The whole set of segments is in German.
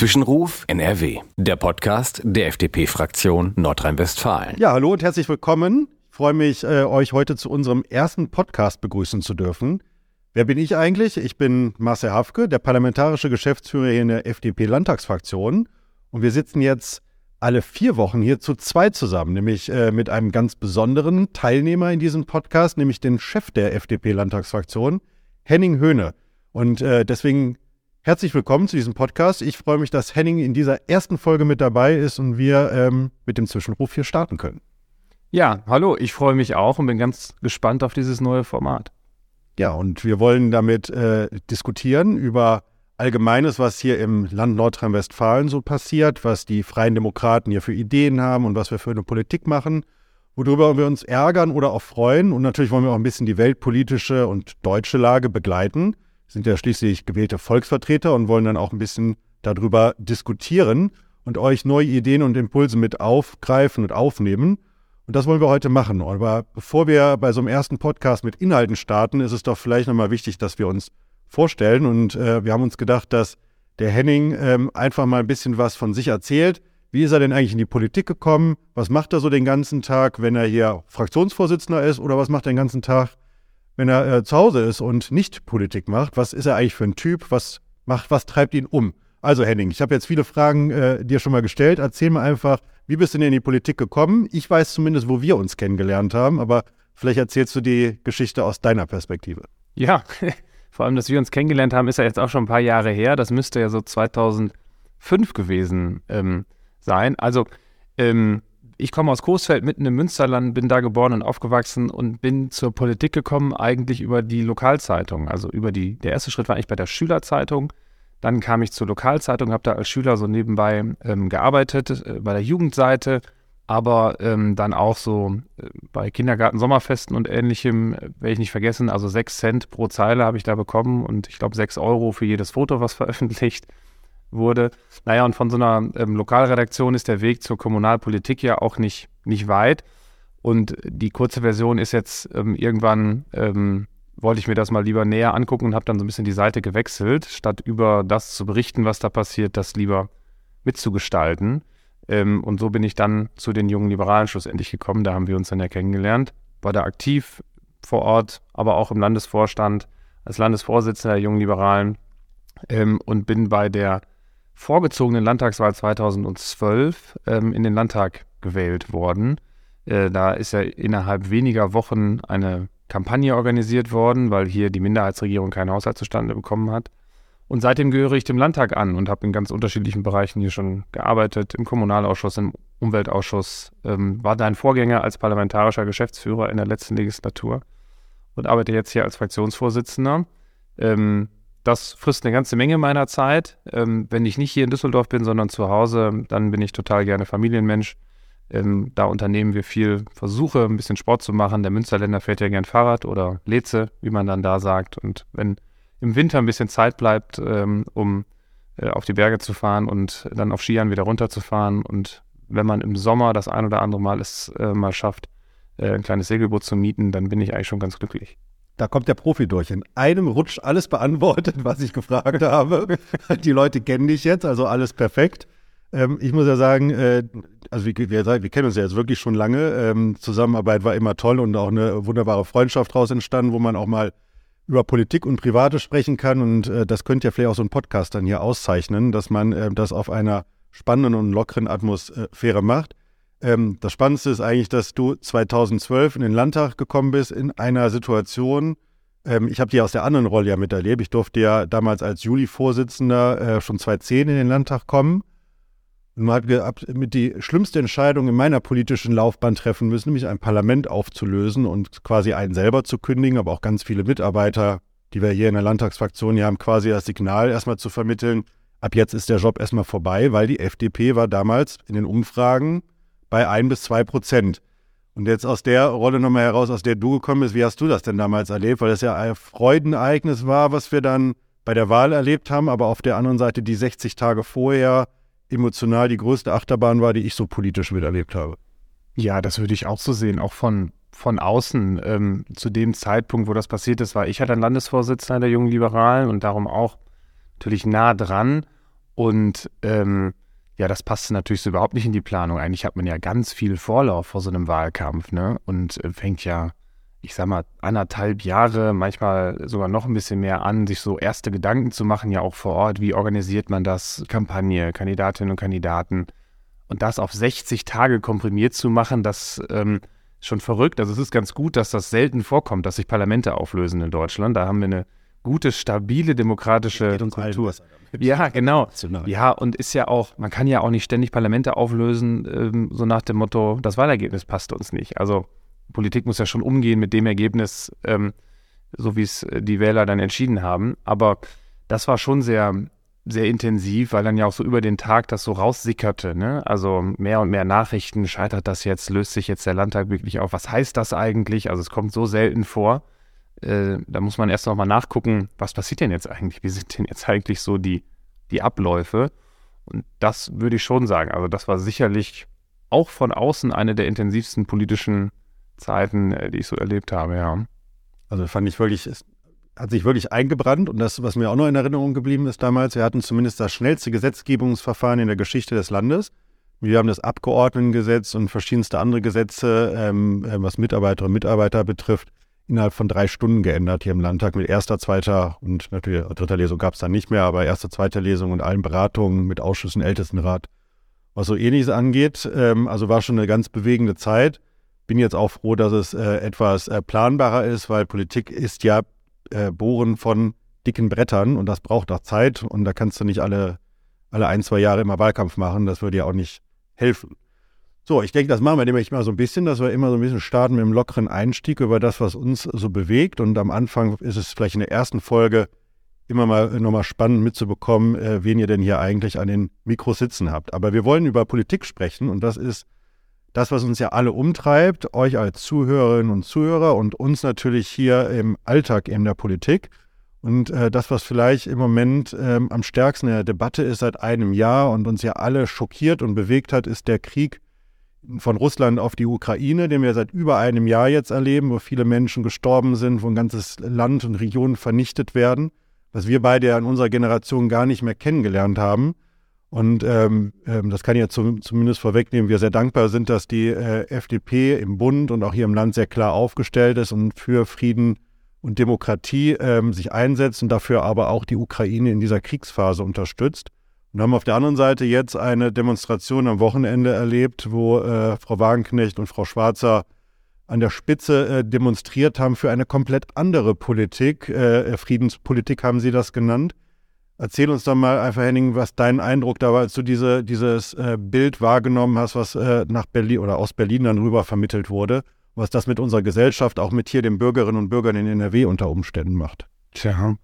Zwischenruf NRW, der Podcast der FDP-Fraktion Nordrhein-Westfalen. Ja, hallo und herzlich willkommen. Ich freue mich, äh, euch heute zu unserem ersten Podcast begrüßen zu dürfen. Wer bin ich eigentlich? Ich bin Marcel Hafke, der parlamentarische Geschäftsführer hier in der FDP-Landtagsfraktion. Und wir sitzen jetzt alle vier Wochen hier zu zweit zusammen, nämlich äh, mit einem ganz besonderen Teilnehmer in diesem Podcast, nämlich den Chef der FDP-Landtagsfraktion, Henning Höhne. Und äh, deswegen herzlich willkommen zu diesem Podcast. Ich freue mich, dass Henning in dieser ersten Folge mit dabei ist und wir ähm, mit dem Zwischenruf hier starten können. Ja, hallo, ich freue mich auch und bin ganz gespannt auf dieses neue Format. Ja, und wir wollen damit äh, diskutieren über Allgemeines, was hier im Land Nordrhein-Westfalen so passiert, was die Freien Demokraten hier für Ideen haben und was wir für eine Politik machen, worüber wir uns ärgern oder auch freuen. Und natürlich wollen wir auch ein bisschen die weltpolitische und deutsche Lage begleiten. Sind ja schließlich gewählte Volksvertreter und wollen dann auch ein bisschen darüber diskutieren und euch neue Ideen und Impulse mit aufgreifen und aufnehmen. Und das wollen wir heute machen. Aber bevor wir bei so einem ersten Podcast mit Inhalten starten, ist es doch vielleicht nochmal wichtig, dass wir uns vorstellen. Und äh, wir haben uns gedacht, dass der Henning ähm, einfach mal ein bisschen was von sich erzählt. Wie ist er denn eigentlich in die Politik gekommen? Was macht er so den ganzen Tag, wenn er hier Fraktionsvorsitzender ist? Oder was macht er den ganzen Tag, wenn er äh, zu Hause ist und nicht Politik macht? Was ist er eigentlich für ein Typ? Was macht, was treibt ihn um? Also Henning, ich habe jetzt viele Fragen äh, dir schon mal gestellt. Erzähl mir einfach, wie bist du denn in die Politik gekommen? Ich weiß zumindest, wo wir uns kennengelernt haben, aber vielleicht erzählst du die Geschichte aus deiner Perspektive. Ja, vor allem, dass wir uns kennengelernt haben, ist ja jetzt auch schon ein paar Jahre her. Das müsste ja so 2005 gewesen ähm, sein. Also, ähm, ich komme aus Coesfeld, mitten im Münsterland, bin da geboren und aufgewachsen und bin zur Politik gekommen, eigentlich über die Lokalzeitung. Also über die, der erste Schritt war eigentlich bei der Schülerzeitung. Dann kam ich zur Lokalzeitung, habe da als Schüler so nebenbei ähm, gearbeitet, äh, bei der Jugendseite, aber ähm, dann auch so äh, bei Kindergarten, Sommerfesten und ähnlichem, äh, werde ich nicht vergessen, also sechs Cent pro Zeile habe ich da bekommen und ich glaube sechs Euro für jedes Foto, was veröffentlicht wurde. Naja, und von so einer ähm, Lokalredaktion ist der Weg zur Kommunalpolitik ja auch nicht, nicht weit. Und die kurze Version ist jetzt ähm, irgendwann ähm, wollte ich mir das mal lieber näher angucken und habe dann so ein bisschen die Seite gewechselt, statt über das zu berichten, was da passiert, das lieber mitzugestalten. Ähm, und so bin ich dann zu den jungen Liberalen schlussendlich gekommen. Da haben wir uns dann ja kennengelernt. War da aktiv vor Ort, aber auch im Landesvorstand als Landesvorsitzender der jungen Liberalen ähm, und bin bei der vorgezogenen Landtagswahl 2012 ähm, in den Landtag gewählt worden. Äh, da ist ja innerhalb weniger Wochen eine Kampagne organisiert worden, weil hier die Minderheitsregierung keinen Haushalt zustande bekommen hat. Und seitdem gehöre ich dem Landtag an und habe in ganz unterschiedlichen Bereichen hier schon gearbeitet, im Kommunalausschuss, im Umweltausschuss, ähm, war dein Vorgänger als parlamentarischer Geschäftsführer in der letzten Legislatur und arbeite jetzt hier als Fraktionsvorsitzender. Ähm, das frisst eine ganze Menge meiner Zeit. Ähm, wenn ich nicht hier in Düsseldorf bin, sondern zu Hause, dann bin ich total gerne Familienmensch ähm, da unternehmen wir viel Versuche, ein bisschen Sport zu machen. Der Münsterländer fährt ja gern Fahrrad oder Leze, wie man dann da sagt. Und wenn im Winter ein bisschen Zeit bleibt, ähm, um äh, auf die Berge zu fahren und dann auf Skiern wieder runterzufahren und wenn man im Sommer das ein oder andere Mal es äh, mal schafft, äh, ein kleines Segelboot zu mieten, dann bin ich eigentlich schon ganz glücklich. Da kommt der Profi durch. In einem Rutsch alles beantwortet, was ich gefragt habe. Die Leute kennen dich jetzt, also alles perfekt. Ähm, ich muss ja sagen, äh, also wie, wie gesagt, wir kennen uns ja jetzt wirklich schon lange. Ähm, Zusammenarbeit war immer toll und auch eine wunderbare Freundschaft daraus entstanden, wo man auch mal über Politik und Private sprechen kann. Und äh, das könnte ja vielleicht auch so ein Podcast dann hier auszeichnen, dass man äh, das auf einer spannenden und lockeren Atmosphäre macht. Ähm, das Spannendste ist eigentlich, dass du 2012 in den Landtag gekommen bist in einer Situation, ähm, ich habe die aus der anderen Rolle ja miterlebt. Ich durfte ja damals als Juli-Vorsitzender äh, schon 2010 in den Landtag kommen. Und man hat mit die schlimmste Entscheidung in meiner politischen Laufbahn treffen müssen, nämlich ein Parlament aufzulösen und quasi einen selber zu kündigen, aber auch ganz viele Mitarbeiter, die wir hier in der Landtagsfraktion hier haben, quasi das Signal erstmal zu vermitteln, ab jetzt ist der Job erstmal vorbei, weil die FDP war damals in den Umfragen bei ein bis zwei Prozent. Und jetzt aus der Rolle nochmal heraus, aus der du gekommen bist, wie hast du das denn damals erlebt? Weil das ja ein Freudenereignis war, was wir dann bei der Wahl erlebt haben, aber auf der anderen Seite die 60 Tage vorher emotional die größte Achterbahn war, die ich so politisch miterlebt habe. Ja, das würde ich auch so sehen, auch von, von außen. Ähm, zu dem Zeitpunkt, wo das passiert ist, war ich halt ein Landesvorsitzender der Jungen Liberalen und darum auch natürlich nah dran. Und ähm, ja, das passte natürlich so überhaupt nicht in die Planung. Eigentlich hat man ja ganz viel Vorlauf vor so einem Wahlkampf, ne? Und äh, fängt ja, ich sag mal, anderthalb Jahre, manchmal sogar noch ein bisschen mehr an, sich so erste Gedanken zu machen, ja auch vor Ort. Wie organisiert man das? Kampagne, Kandidatinnen und Kandidaten. Und das auf 60 Tage komprimiert zu machen, das ähm, schon verrückt. Also es ist ganz gut, dass das selten vorkommt, dass sich Parlamente auflösen in Deutschland. Da haben wir eine gute, stabile demokratische Kultur. Ja, genau. Ja, und ist ja auch, man kann ja auch nicht ständig Parlamente auflösen, ähm, so nach dem Motto, das Wahlergebnis passt uns nicht. Also Politik muss ja schon umgehen mit dem Ergebnis, ähm, so wie es äh, die Wähler dann entschieden haben. Aber das war schon sehr, sehr intensiv, weil dann ja auch so über den Tag das so raussickerte. Ne? Also mehr und mehr Nachrichten, scheitert das jetzt, löst sich jetzt der Landtag wirklich auf? Was heißt das eigentlich? Also es kommt so selten vor. Äh, da muss man erst noch mal nachgucken, was passiert denn jetzt eigentlich? Wie sind denn jetzt eigentlich so die, die Abläufe? Und das würde ich schon sagen. Also das war sicherlich auch von außen eine der intensivsten politischen Zeiten, äh, die ich so erlebt habe, ja. Also fand ich wirklich, es hat sich wirklich eingebrannt und das, was mir auch noch in Erinnerung geblieben ist damals, wir hatten zumindest das schnellste Gesetzgebungsverfahren in der Geschichte des Landes. Wir haben das Abgeordnetengesetz und verschiedenste andere Gesetze, ähm, äh, was Mitarbeiterinnen und Mitarbeiter betrifft, innerhalb von drei Stunden geändert hier im Landtag mit erster, zweiter und natürlich dritter Lesung gab es dann nicht mehr, aber erste, zweite Lesung und allen Beratungen mit Ausschüssen, Ältestenrat. Was so ähnliches angeht, ähm, also war schon eine ganz bewegende Zeit. Bin jetzt auch froh, dass es äh, etwas äh, planbarer ist, weil Politik ist ja äh, Bohren von dicken Brettern und das braucht auch Zeit und da kannst du nicht alle, alle ein, zwei Jahre immer Wahlkampf machen. Das würde ja auch nicht helfen. So, ich denke, das machen wir nämlich mal so ein bisschen, dass wir immer so ein bisschen starten mit einem lockeren Einstieg über das, was uns so bewegt. Und am Anfang ist es vielleicht in der ersten Folge immer mal nochmal spannend mitzubekommen, äh, wen ihr denn hier eigentlich an den Mikros sitzen habt. Aber wir wollen über Politik sprechen und das ist das, was uns ja alle umtreibt, euch als Zuhörerinnen und Zuhörer und uns natürlich hier im Alltag in der Politik. Und äh, das, was vielleicht im Moment ähm, am stärksten in der Debatte ist seit einem Jahr und uns ja alle schockiert und bewegt hat, ist der Krieg von Russland auf die Ukraine, den wir seit über einem Jahr jetzt erleben, wo viele Menschen gestorben sind, wo ein ganzes Land und Regionen vernichtet werden, was wir beide ja in unserer Generation gar nicht mehr kennengelernt haben. Und ähm, ähm, das kann ich ja zum, zumindest vorwegnehmen, wir sehr dankbar sind, dass die äh, FDP im Bund und auch hier im Land sehr klar aufgestellt ist und für Frieden und Demokratie ähm, sich einsetzt und dafür aber auch die Ukraine in dieser Kriegsphase unterstützt. Und haben auf der anderen Seite jetzt eine Demonstration am Wochenende erlebt, wo äh, Frau Wagenknecht und Frau Schwarzer an der Spitze äh, demonstriert haben für eine komplett andere Politik. Äh, Friedenspolitik haben sie das genannt. Erzähl uns doch mal einfach, Henning, was dein Eindruck da war, als du diese, dieses äh, Bild wahrgenommen hast, was äh, nach Berlin oder aus Berlin dann rüber vermittelt wurde, was das mit unserer Gesellschaft, auch mit hier den Bürgerinnen und Bürgern in NRW unter Umständen macht. Tja,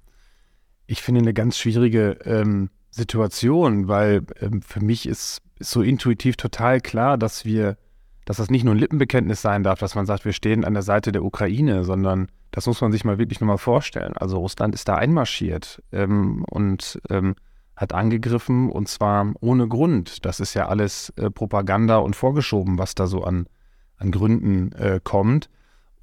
ich finde eine ganz schwierige ähm, Situation, weil ähm, für mich ist, ist so intuitiv total klar, dass wir, dass das nicht nur ein Lippenbekenntnis sein darf, dass man sagt, wir stehen an der Seite der Ukraine, sondern das muss man sich mal wirklich nochmal vorstellen. Also Russland ist da einmarschiert ähm, und ähm, hat angegriffen und zwar ohne Grund. Das ist ja alles äh, Propaganda und vorgeschoben, was da so an, an Gründen äh, kommt.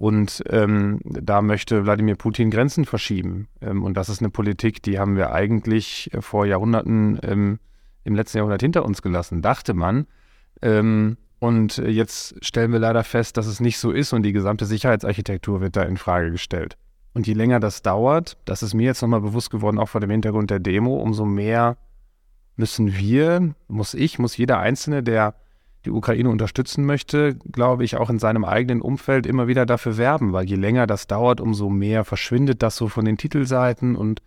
Und ähm, da möchte Wladimir Putin Grenzen verschieben. Ähm, und das ist eine Politik, die haben wir eigentlich äh, vor Jahrhunderten ähm, im letzten Jahrhundert hinter uns gelassen, dachte man. Ähm, und jetzt stellen wir leider fest, dass es nicht so ist und die gesamte Sicherheitsarchitektur wird da in Frage gestellt. Und je länger das dauert, das ist mir jetzt nochmal bewusst geworden, auch vor dem Hintergrund der Demo, umso mehr müssen wir, muss ich, muss jeder Einzelne, der die Ukraine unterstützen möchte, glaube ich, auch in seinem eigenen Umfeld immer wieder dafür werben, weil je länger das dauert, umso mehr verschwindet das so von den Titelseiten und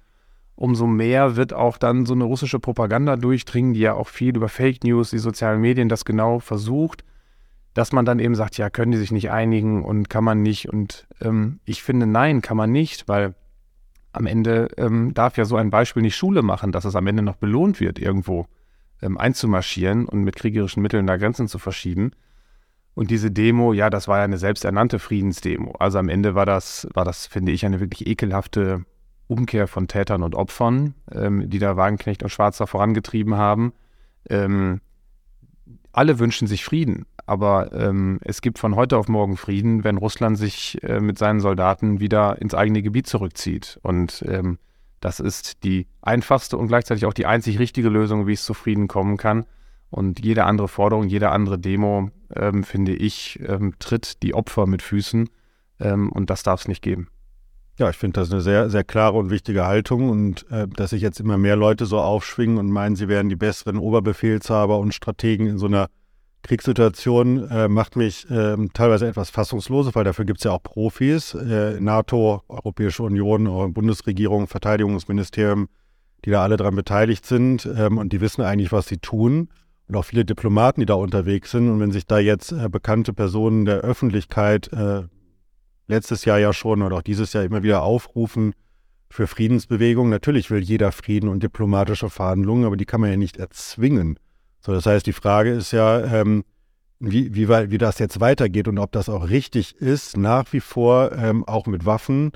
umso mehr wird auch dann so eine russische Propaganda durchdringen, die ja auch viel über Fake News, die sozialen Medien das genau versucht, dass man dann eben sagt, ja, können die sich nicht einigen und kann man nicht. Und ähm, ich finde, nein, kann man nicht, weil am Ende ähm, darf ja so ein Beispiel nicht Schule machen, dass es am Ende noch belohnt wird irgendwo ähm, einzumarschieren und mit kriegerischen Mitteln da Grenzen zu verschieben. Und diese Demo, ja, das war ja eine selbsternannte Friedensdemo. Also am Ende war das, war das, finde ich, eine wirklich ekelhafte Umkehr von Tätern und Opfern, ähm, die da Wagenknecht und Schwarzer vorangetrieben haben. Ähm, alle wünschen sich Frieden, aber ähm, es gibt von heute auf morgen Frieden, wenn Russland sich äh, mit seinen Soldaten wieder ins eigene Gebiet zurückzieht. Und ähm, Das ist die einfachste und gleichzeitig auch die einzig richtige Lösung, wie es zu Frieden kommen kann. Und jede andere Forderung, jede andere Demo, ähm, finde ich, ähm, tritt die Opfer mit Füßen. Ähm, und das darf es nicht geben. Ja, ich finde das eine sehr, sehr klare und wichtige Haltung und äh, dass sich jetzt immer mehr Leute so aufschwingen und meinen, sie wären die besseren Oberbefehlshaber und Strategen in so einer Kriegssituation, äh, macht mich äh, teilweise etwas fassungslos, weil dafür gibt es ja auch Profis, äh, NATO, Europäische Union, Bundesregierung, Verteidigungsministerium, die da alle dran beteiligt sind ähm, und die wissen eigentlich, was sie tun und auch viele Diplomaten, die da unterwegs sind. Und wenn sich da jetzt äh, bekannte Personen der Öffentlichkeit äh, letztes Jahr ja schon oder auch dieses Jahr immer wieder aufrufen für Friedensbewegungen. Natürlich will jeder Frieden und diplomatische Verhandlungen, aber die kann man ja nicht erzwingen. So, das heißt, die Frage ist ja, ähm, wie, wie, wie das jetzt weitergeht und ob das auch richtig ist, nach wie vor ähm, auch mit Waffen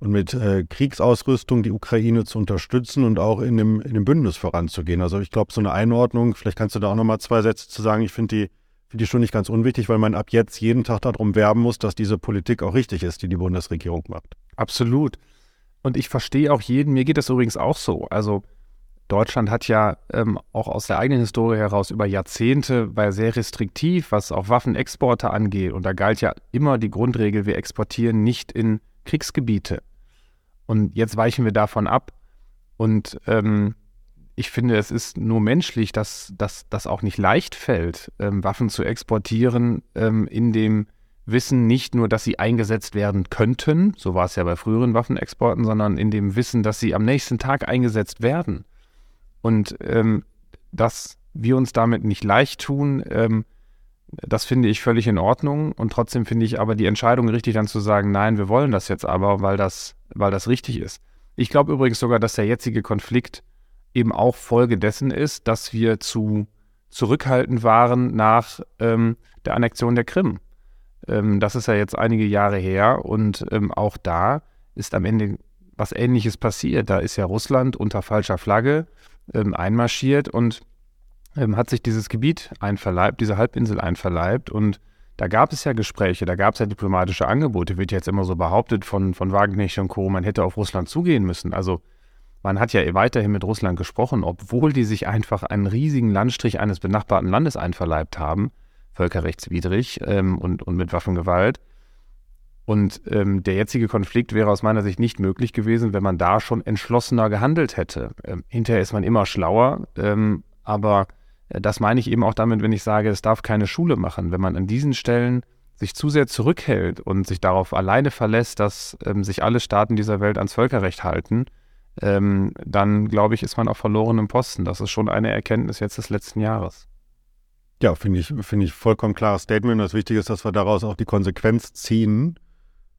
und mit äh, Kriegsausrüstung die Ukraine zu unterstützen und auch in dem, in dem Bündnis voranzugehen. Also ich glaube, so eine Einordnung, vielleicht kannst du da auch nochmal zwei Sätze zu sagen, ich finde die finde ich schon nicht ganz unwichtig, weil man ab jetzt jeden Tag darum werben muss, dass diese Politik auch richtig ist, die die Bundesregierung macht. Absolut. Und ich verstehe auch jeden, mir geht das übrigens auch so. Also Deutschland hat ja ähm, auch aus der eigenen Historie heraus über Jahrzehnte war sehr restriktiv, was auch Waffenexporte angeht. Und da galt ja immer die Grundregel, wir exportieren nicht in Kriegsgebiete. Und jetzt weichen wir davon ab. Und ähm, ich finde, es ist nur menschlich, dass das auch nicht leicht fällt, ähm, Waffen zu exportieren, ähm, in dem Wissen nicht nur, dass sie eingesetzt werden könnten, so war es ja bei früheren Waffenexporten, sondern in dem Wissen, dass sie am nächsten Tag eingesetzt werden. Und ähm, dass wir uns damit nicht leicht tun, ähm, das finde ich völlig in Ordnung. Und trotzdem finde ich aber die Entscheidung richtig, dann zu sagen, nein, wir wollen das jetzt aber, weil das, weil das richtig ist. Ich glaube übrigens sogar, dass der jetzige Konflikt eben auch Folge dessen ist, dass wir zu zurückhaltend waren nach ähm, der Annexion der Krim. Ähm, das ist ja jetzt einige Jahre her und ähm, auch da ist am Ende was Ähnliches passiert. Da ist ja Russland unter falscher Flagge ähm, einmarschiert und ähm, hat sich dieses Gebiet einverleibt, diese Halbinsel einverleibt und da gab es ja Gespräche, da gab es ja diplomatische Angebote, wird jetzt immer so behauptet von, von Wagenknecht und Co., man hätte auf Russland zugehen müssen. Also man hat ja weiterhin mit Russland gesprochen, obwohl die sich einfach einen riesigen Landstrich eines benachbarten Landes einverleibt haben, völkerrechtswidrig ähm, und, und mit Waffengewalt. Und ähm, der jetzige Konflikt wäre aus meiner Sicht nicht möglich gewesen, wenn man da schon entschlossener gehandelt hätte. Ähm, hinterher ist man immer schlauer, ähm, aber äh, das meine ich eben auch damit, wenn ich sage, es darf keine Schule machen. Wenn man an diesen Stellen sich zu sehr zurückhält und sich darauf alleine verlässt, dass ähm, sich alle Staaten dieser Welt ans Völkerrecht halten, ähm, dann glaube ich, ist man auf verlorenem Posten. Das ist schon eine Erkenntnis jetzt des letzten Jahres. Ja, finde ich, finde ich vollkommen klares Statement. Das Wichtige ist, dass wir daraus auch die Konsequenz ziehen,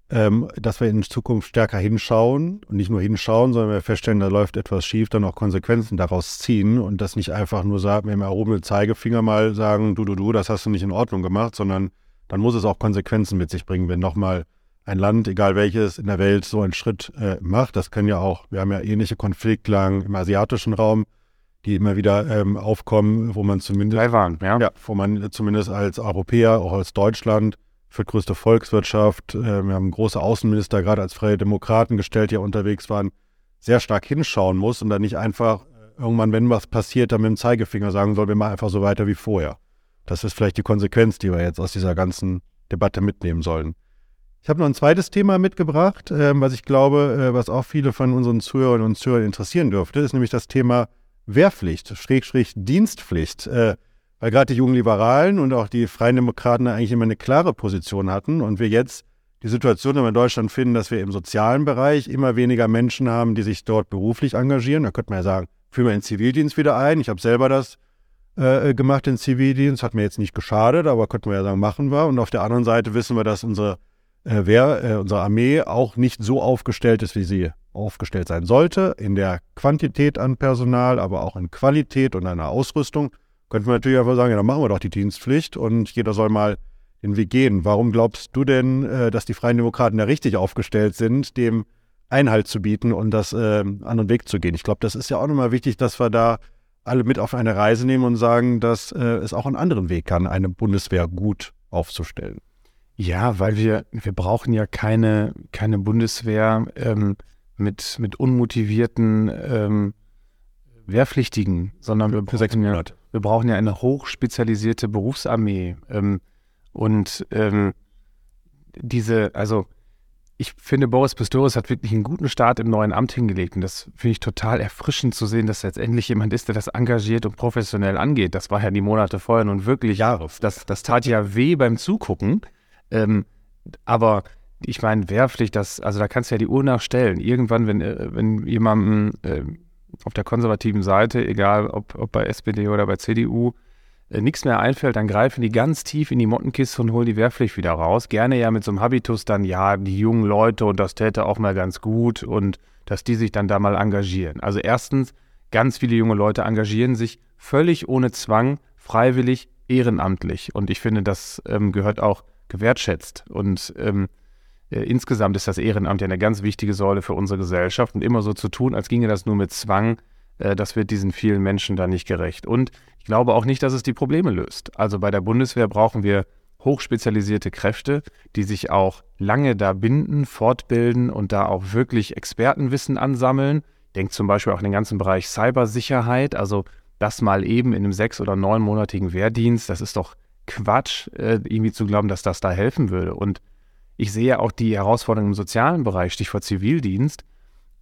ähm, dass wir in Zukunft stärker hinschauen und nicht nur hinschauen, sondern wir feststellen, da läuft etwas schief, dann auch Konsequenzen daraus ziehen und das nicht einfach nur sagen, mit dem erhobenen Zeigefinger mal sagen, du, du, du, das hast du nicht in Ordnung gemacht, sondern dann muss es auch Konsequenzen mit sich bringen, wenn nochmal ein Land, egal welches in der Welt, so einen Schritt äh, macht. Das können ja auch, wir haben ja ähnliche Konfliktlagen im asiatischen Raum, die immer wieder ähm, aufkommen, wo man zumindest, Taiwan, ja. ja, wo man zumindest als Europäer, auch als Deutschland, für größte Volkswirtschaft, äh, wir haben große Außenminister, gerade als Freie Demokraten gestellt, die ja unterwegs waren, sehr stark hinschauen muss und dann nicht einfach äh, irgendwann, wenn was passiert, dann mit dem Zeigefinger sagen soll, wir machen einfach so weiter wie vorher. Das ist vielleicht die Konsequenz, die wir jetzt aus dieser ganzen Debatte mitnehmen sollen. Ich habe noch ein zweites Thema mitgebracht, äh, was ich glaube, äh, was auch viele von unseren Zuhörerinnen und Zuhörern interessieren dürfte, ist nämlich das Thema Wehrpflicht, Schrägstrich Dienstpflicht. Weil gerade die jungen Liberalen und auch die Freien Demokraten eigentlich immer eine klare Position hatten und wir jetzt die Situation in Deutschland finden, dass wir im sozialen Bereich immer weniger Menschen haben, die sich dort beruflich engagieren. Da könnte man ja sagen, führen wir den Zivildienst wieder ein. Ich habe selber das äh, gemacht, den Zivildienst, hat mir jetzt nicht geschadet, aber könnte man ja sagen, machen wir. Und auf der anderen Seite wissen wir, dass unsere äh, wer äh, unsere Armee auch nicht so aufgestellt ist, wie sie aufgestellt sein sollte, in der Quantität an Personal, aber auch in Qualität und einer Ausrüstung, könnte man natürlich einfach sagen, ja, dann machen wir doch die Dienstpflicht und jeder soll mal den Weg gehen. Warum glaubst du denn, äh, dass die Freien Demokraten da richtig aufgestellt sind, dem Einhalt zu bieten und das äh, anderen Weg zu gehen? Ich glaube, das ist ja auch nochmal wichtig, dass wir da alle mit auf eine Reise nehmen und sagen, dass äh, es auch einen anderen Weg kann, eine Bundeswehr gut aufzustellen. Ja, weil wir, wir brauchen ja keine, keine Bundeswehr, ähm, mit, mit unmotivierten ähm, Wehrpflichtigen, sondern wir Für sechs brauchen, ja, wir brauchen ja eine hochspezialisierte Berufsarmee. Ähm, und ähm, diese, also ich finde, Boris Pistorius hat wirklich einen guten Start im neuen Amt hingelegt. Und das finde ich total erfrischend zu sehen, dass jetzt endlich jemand ist, der das engagiert und professionell angeht. Das war ja die Monate vorher nun wirklich. Jahre. Das, das tat ja weh beim Zugucken. Ähm, aber ich meine, Wehrpflicht, das, also da kannst du ja die Uhr nachstellen. Irgendwann, wenn, äh, wenn jemandem äh, auf der konservativen Seite, egal ob, ob bei SPD oder bei CDU, äh, nichts mehr einfällt, dann greifen die ganz tief in die Mottenkiste und holen die Wehrpflicht wieder raus. Gerne ja mit so einem Habitus dann, ja, die jungen Leute und das täte auch mal ganz gut und dass die sich dann da mal engagieren. Also erstens, ganz viele junge Leute engagieren sich völlig ohne Zwang, freiwillig, ehrenamtlich. Und ich finde, das ähm, gehört auch gewertschätzt. Und ähm, äh, insgesamt ist das Ehrenamt ja eine ganz wichtige Säule für unsere Gesellschaft. Und immer so zu tun, als ginge das nur mit Zwang, äh, das wird diesen vielen Menschen da nicht gerecht. Und ich glaube auch nicht, dass es die Probleme löst. Also bei der Bundeswehr brauchen wir hochspezialisierte Kräfte, die sich auch lange da binden, fortbilden und da auch wirklich Expertenwissen ansammeln. Denkt zum Beispiel auch an den ganzen Bereich Cybersicherheit, also das mal eben in einem sechs- oder neunmonatigen Wehrdienst, das ist doch Quatsch, äh, irgendwie zu glauben, dass das da helfen würde. Und ich sehe auch die Herausforderungen im sozialen Bereich, Stichwort Zivildienst.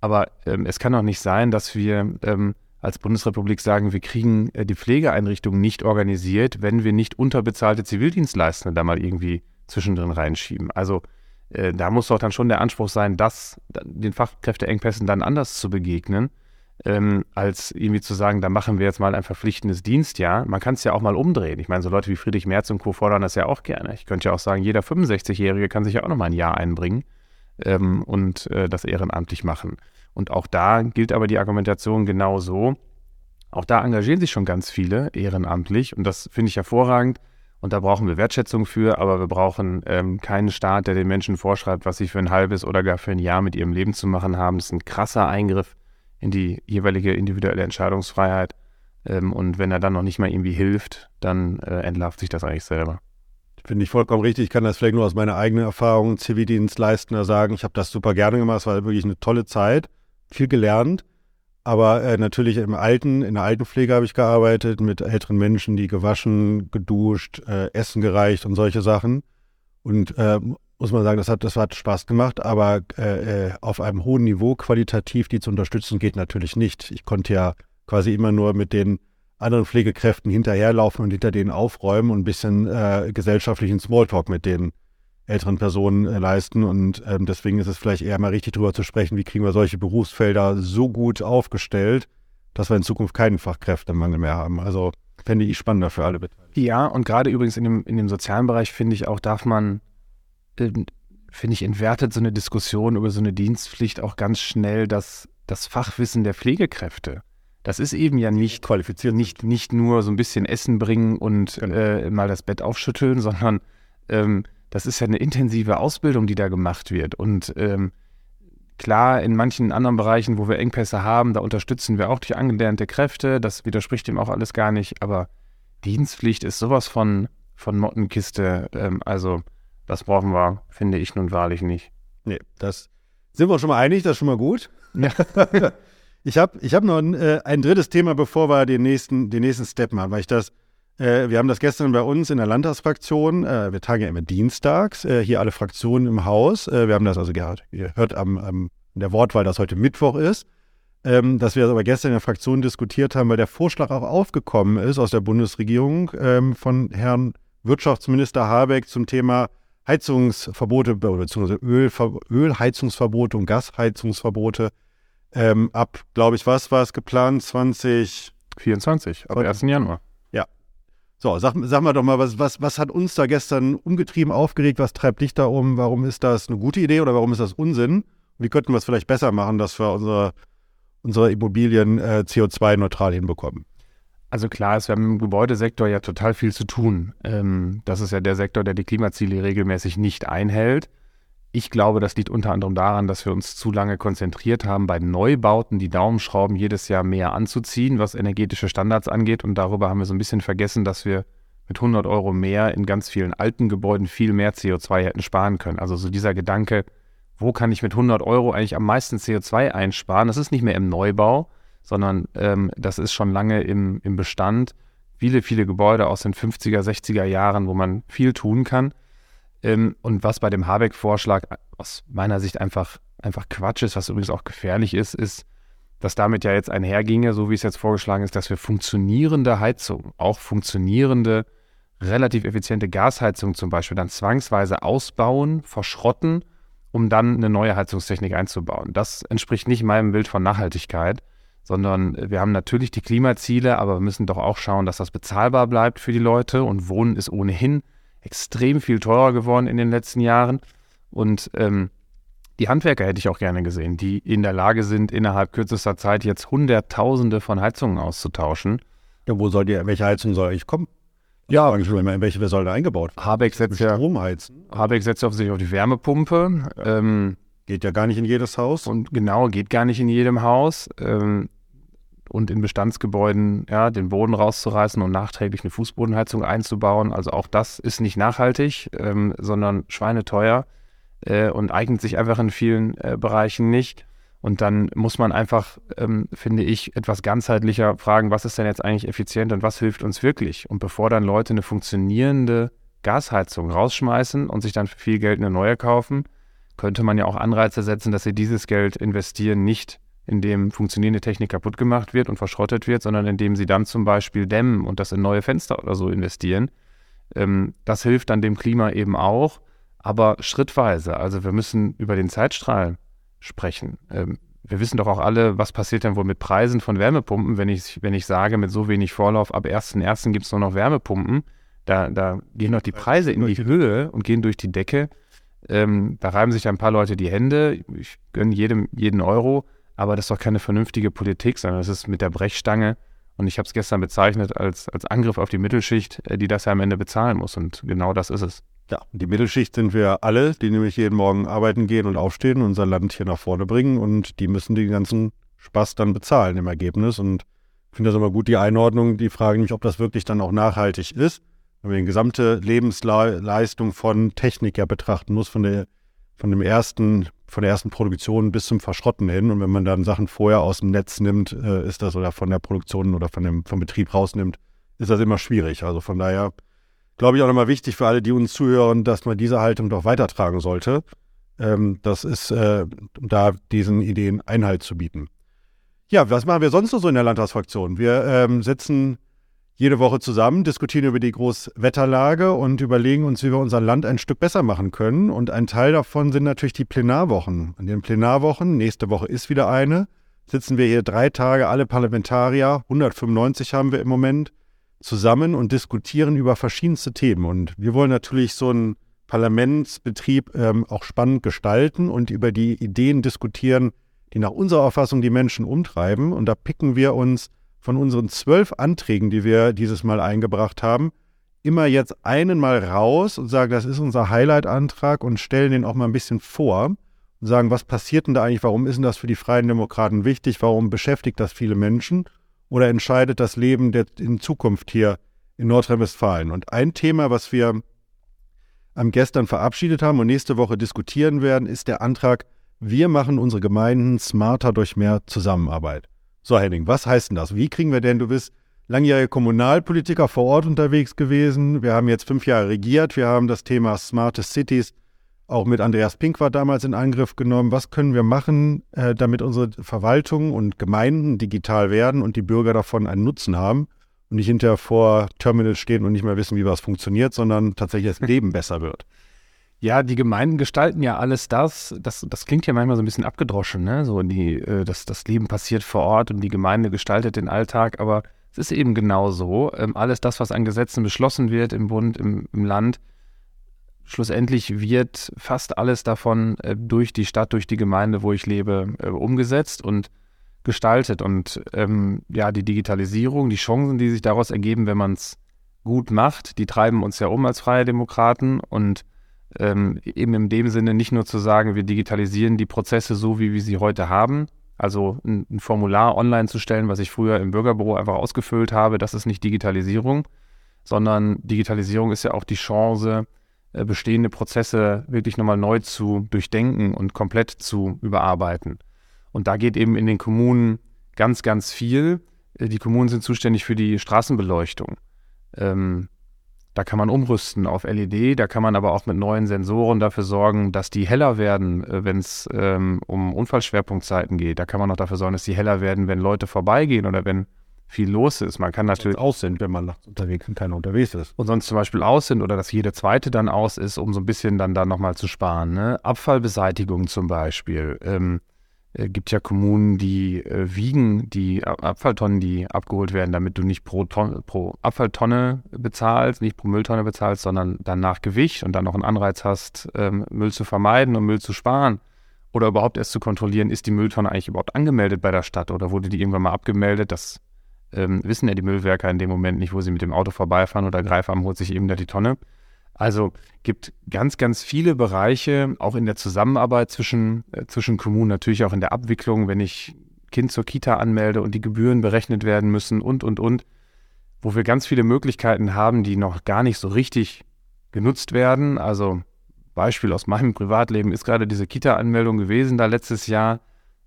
Aber ähm, es kann doch nicht sein, dass wir ähm, als Bundesrepublik sagen, wir kriegen äh, die Pflegeeinrichtungen nicht organisiert, wenn wir nicht unterbezahlte Zivildienstleistende da mal irgendwie zwischendrin reinschieben. Also äh, da muss doch dann schon der Anspruch sein, das den Fachkräfteengpässen dann anders zu begegnen, ähm, als irgendwie zu sagen, da machen wir jetzt mal ein verpflichtendes Dienstjahr. Man kann es ja auch mal umdrehen. Ich meine, so Leute wie Friedrich Merz und Co. fordern das ja auch gerne. Ich könnte ja auch sagen, jeder 65-Jährige kann sich ja auch noch mal ein Jahr einbringen ähm, und äh, das ehrenamtlich machen. Und auch da gilt aber die Argumentation genau so. Auch da engagieren sich schon ganz viele ehrenamtlich und das finde ich hervorragend. Und da brauchen wir Wertschätzung für, aber wir brauchen ähm, keinen Staat, der den Menschen vorschreibt, was sie für ein halbes oder gar für ein Jahr mit ihrem Leben zu machen haben. Das ist ein krasser Eingriff in die jeweilige individuelle Entscheidungsfreiheit. Ähm, und wenn er dann noch nicht mal irgendwie hilft, dann äh, entlarvt sich das eigentlich selber. Finde ich vollkommen richtig. Ich kann das vielleicht nur aus meiner eigenen Erfahrung Zivildienstleistender sagen. Ich habe das super gerne gemacht. Es war wirklich eine tolle Zeit, viel gelernt. Aber äh, natürlich im Alten, in der Altenpflege habe ich gearbeitet mit älteren Menschen, die gewaschen, geduscht, äh, Essen gereicht und solche Sachen. Und äh, muss man sagen, das hat, das hat Spaß gemacht, aber äh, äh, auf einem hohen Niveau qualitativ die zu unterstützen, geht natürlich nicht. Ich konnte ja quasi immer nur mit den anderen Pflegekräften hinterherlaufen und hinter denen aufräumen und ein bisschen äh, gesellschaftlichen Smalltalk mit den älteren Personen äh, leisten. Und ähm, deswegen ist es vielleicht eher mal richtig drüber zu sprechen, wie kriegen wir solche Berufsfelder so gut aufgestellt, dass wir in Zukunft keinen Fachkräftemangel mehr haben. Also fände ich spannender für alle Beteiligten. Ja, und gerade übrigens in dem, in dem sozialen Bereich, finde ich auch, darf man, finde ich, entwertet so eine Diskussion über so eine Dienstpflicht auch ganz schnell das, das Fachwissen der Pflegekräfte. Das ist eben ja nicht Qualifiziert. nicht, nicht nur so ein bisschen Essen bringen und Genau. äh, mal das Bett aufschütteln, sondern ähm, das ist ja eine intensive Ausbildung, die da gemacht wird. Und ähm, klar, in manchen anderen Bereichen, wo wir Engpässe haben, da unterstützen wir auch durch angelernte Kräfte. Das widerspricht dem auch alles gar nicht. Aber Dienstpflicht ist sowas von, von Mottenkiste. Ähm, also das brauchen wir, finde ich nun wahrlich nicht. Nee, das sind wir uns schon mal einig, das ist schon mal gut. Ja. Ich habe ich hab noch ein, äh, ein drittes Thema, bevor wir den nächsten, den nächsten Step machen, weil ich das, äh, wir haben das gestern bei uns in der Landtagsfraktion, äh, wir tagen ja immer dienstags, äh, hier alle Fraktionen im Haus, äh, wir haben das also gehört, ihr hört am, am, der Wortwahl, dass heute Mittwoch ist, ähm, dass wir das aber gestern in der Fraktion diskutiert haben, weil der Vorschlag auch aufgekommen ist aus der Bundesregierung ähm, von Herrn Wirtschaftsminister Habeck zum Thema Heizungsverbote oder beziehungsweise Ölver Ölheizungsverbote und Gasheizungsverbote ähm, ab, glaube ich, was war es geplant? 20. 24, ab Heute. 1. Januar. So, sag, sag mal doch mal, was, was, was hat uns da gestern umgetrieben, aufgeregt? Was treibt dich da um? Warum ist das eine gute Idee oder warum ist das Unsinn? Wie könnten wir es vielleicht besser machen, dass wir unsere, unsere Immobilien äh, CO2-neutral hinbekommen? Also klar ist, wir haben im Gebäudesektor ja total viel zu tun. Ähm, das ist ja der Sektor, der die Klimaziele regelmäßig nicht einhält. Ich glaube, das liegt unter anderem daran, dass wir uns zu lange konzentriert haben, bei Neubauten die Daumenschrauben jedes Jahr mehr anzuziehen, was energetische Standards angeht. Und darüber haben wir so ein bisschen vergessen, dass wir mit 100 Euro mehr in ganz vielen alten Gebäuden viel mehr CO2 hätten sparen können. Also so dieser Gedanke, wo kann ich mit 100 Euro eigentlich am meisten CO2 einsparen. Das ist nicht mehr im Neubau, sondern ähm, das ist schon lange im, im Bestand. Viele, viele Gebäude aus den 50er, 60er Jahren, wo man viel tun kann. Ähm, und was bei dem Habeck-Vorschlag aus meiner Sicht einfach, einfach Quatsch ist, was übrigens auch gefährlich ist, ist, dass damit ja jetzt einherginge, so wie es jetzt vorgeschlagen ist, dass wir funktionierende Heizung, auch funktionierende, relativ effiziente Gasheizung zum Beispiel dann zwangsweise ausbauen, verschrotten, um dann eine neue Heizungstechnik einzubauen. Das entspricht nicht meinem Bild von Nachhaltigkeit, sondern wir haben natürlich die Klimaziele, aber wir müssen doch auch schauen, dass das bezahlbar bleibt für die Leute und Wohnen ist ohnehin extrem viel teurer geworden in den letzten Jahren und ähm, die Handwerker hätte ich auch gerne gesehen, die in der Lage sind, innerhalb kürzester Zeit jetzt Hunderttausende von Heizungen auszutauschen. Ja, wo soll die, welche Heizung soll ich kommen? Ja, in welche wer soll da eingebaut werden? Habeck setzt ja Stromheizen. Habeck setzt offensichtlich auf die Wärmepumpe. Ja. Ähm, geht ja gar nicht in jedes Haus. Und genau, geht gar nicht in jedem Haus. Ähm, und in Bestandsgebäuden ja, den Boden rauszureißen und nachträglich eine Fußbodenheizung einzubauen. Also auch das ist nicht nachhaltig, ähm, sondern schweineteuer äh, und eignet sich einfach in vielen äh, Bereichen nicht. Und dann muss man einfach, ähm, finde ich, etwas ganzheitlicher fragen, was ist denn jetzt eigentlich effizient und was hilft uns wirklich? Und bevor dann Leute eine funktionierende Gasheizung rausschmeißen und sich dann für viel Geld eine neue kaufen, könnte man ja auch Anreize setzen, dass sie dieses Geld investieren, nicht indem funktionierende Technik kaputt gemacht wird und verschrottet wird, sondern indem sie dann zum Beispiel dämmen und das in neue Fenster oder so investieren. Ähm, das hilft dann dem Klima eben auch aber schrittweise. Also wir müssen über den Zeitstrahl sprechen. Ähm, wir wissen doch auch alle, was passiert denn wohl mit Preisen von Wärmepumpen, wenn ich, wenn ich sage, mit so wenig Vorlauf, ab 1.1. gibt es nur noch Wärmepumpen. Da, da gehen doch die Preise in die Höhe und gehen durch die Decke. Ähm, da reiben sich ein paar Leute die Hände. Ich gönne jedem jeden Euro, aber das ist doch keine vernünftige Politik, sondern das ist mit der Brechstange. Und ich habe es gestern bezeichnet als, als Angriff auf die Mittelschicht, äh, die das ja am Ende bezahlen muss. Und genau das ist es. Ja, die Mittelschicht sind wir alle, die nämlich jeden Morgen arbeiten gehen und aufstehen unser Land hier nach vorne bringen und die müssen den ganzen Spaß dann bezahlen im Ergebnis und ich finde das immer gut, die Einordnung, die Frage nämlich, ob das wirklich dann auch nachhaltig ist, wenn man die gesamte Lebensleistung von Technik ja betrachten muss, von der, von dem ersten, von der ersten Produktion bis zum Verschrotten hin und wenn man dann Sachen vorher aus dem Netz nimmt, äh, ist das oder von der Produktion oder von dem, vom Betrieb rausnimmt, ist das immer schwierig. Also von daher glaube ich, auch nochmal wichtig für alle, die uns zuhören, dass man diese Haltung doch weitertragen sollte. Ähm, das ist, äh, da diesen Ideen Einhalt zu bieten. Ja, was machen wir sonst noch so in der Landtagsfraktion? Wir ähm, sitzen jede Woche zusammen, diskutieren über die Großwetterlage und überlegen uns, wie wir unser Land ein Stück besser machen können. Und ein Teil davon sind natürlich die Plenarwochen. An den Plenarwochen, nächste Woche ist wieder eine, sitzen wir hier drei Tage, alle Parlamentarier, 195 haben wir im Moment, zusammen und diskutieren über verschiedenste Themen. Und wir wollen natürlich so einen Parlamentsbetrieb ähm, auch spannend gestalten und über die Ideen diskutieren, die nach unserer Auffassung die Menschen umtreiben. Und da picken wir uns von unseren zwölf Anträgen, die wir dieses Mal eingebracht haben, immer jetzt einen mal raus und sagen, das ist unser Highlight-Antrag und stellen den auch mal ein bisschen vor und sagen, was passiert denn da eigentlich, warum ist denn das für die Freien Demokraten wichtig, warum beschäftigt das viele Menschen oder entscheidet das Leben der, in Zukunft hier in Nordrhein-Westfalen. Und ein Thema, was wir am gestern verabschiedet haben und nächste Woche diskutieren werden, ist der Antrag, wir machen unsere Gemeinden smarter durch mehr Zusammenarbeit. So, Henning, was heißt denn das? Wie kriegen wir denn, du bist langjähriger Kommunalpolitiker vor Ort unterwegs gewesen. Wir haben jetzt fünf Jahre regiert. Wir haben das Thema Smarte Cities auch mit Andreas Pink war damals in Angriff genommen. Was können wir machen, äh, damit unsere Verwaltungen und Gemeinden digital werden und die Bürger davon einen Nutzen haben und nicht hinterher vor Terminals stehen und nicht mehr wissen, wie was funktioniert, sondern tatsächlich das Leben besser wird? Ja, die Gemeinden gestalten ja alles das. Das, das klingt ja manchmal so ein bisschen abgedroschen, ne? So die, äh, das, das Leben passiert vor Ort und die Gemeinde gestaltet den Alltag, aber es ist eben genau so. Ähm, alles das, was an Gesetzen beschlossen wird im Bund, im, im Land, schlussendlich wird fast alles davon äh, durch die Stadt, durch die Gemeinde, wo ich lebe, äh, umgesetzt und gestaltet. Und ähm, ja, die Digitalisierung, die Chancen, die sich daraus ergeben, wenn man es gut macht, die treiben uns ja um als freie Demokraten und ähm, eben in dem Sinne nicht nur zu sagen, wir digitalisieren die Prozesse so, wie wir sie heute haben, also ein, ein Formular online zu stellen, was ich früher im Bürgerbüro einfach ausgefüllt habe, das ist nicht Digitalisierung, sondern Digitalisierung ist ja auch die Chance, äh, bestehende Prozesse wirklich nochmal neu zu durchdenken und komplett zu überarbeiten. Und da geht eben in den Kommunen ganz, ganz viel. Äh, die Kommunen sind zuständig für die Straßenbeleuchtung. Ähm, da kann man umrüsten auf LED, da kann man aber auch mit neuen Sensoren dafür sorgen, dass die heller werden, äh, wenn es ähm, um Unfallschwerpunktzeiten geht. Da kann man auch dafür sorgen, dass die heller werden, wenn Leute vorbeigehen oder wenn viel los ist. Man kann natürlich aus sind, wenn man nachts unterwegs und keiner unterwegs ist. Und sonst zum Beispiel aus sind oder dass jede zweite dann aus ist, um so ein bisschen dann da nochmal zu sparen. Ne? Abfallbeseitigung zum Beispiel. Ähm, äh, gibt ja Kommunen, die äh, wiegen die Abfalltonnen, die abgeholt werden, damit du nicht pro, Ton, pro Abfalltonne bezahlst, nicht pro Mülltonne bezahlst, sondern dann nach Gewicht und dann noch einen Anreiz hast, ähm, Müll zu vermeiden und Müll zu sparen. Oder überhaupt erst zu kontrollieren, ist die Mülltonne eigentlich überhaupt angemeldet bei der Stadt oder wurde die irgendwann mal abgemeldet? Das ähm, wissen ja die Müllwerker in dem Moment nicht, wo sie mit dem Auto vorbeifahren oder Greifarm holt sich eben da die Tonne. Also gibt ganz, ganz viele Bereiche, auch in der Zusammenarbeit zwischen, äh, zwischen Kommunen, natürlich auch in der Abwicklung, wenn ich Kind zur Kita anmelde und die Gebühren berechnet werden müssen und, und, und, wo wir ganz viele Möglichkeiten haben, die noch gar nicht so richtig genutzt werden. Also Beispiel aus meinem Privatleben ist gerade diese Kita-Anmeldung gewesen, da letztes Jahr.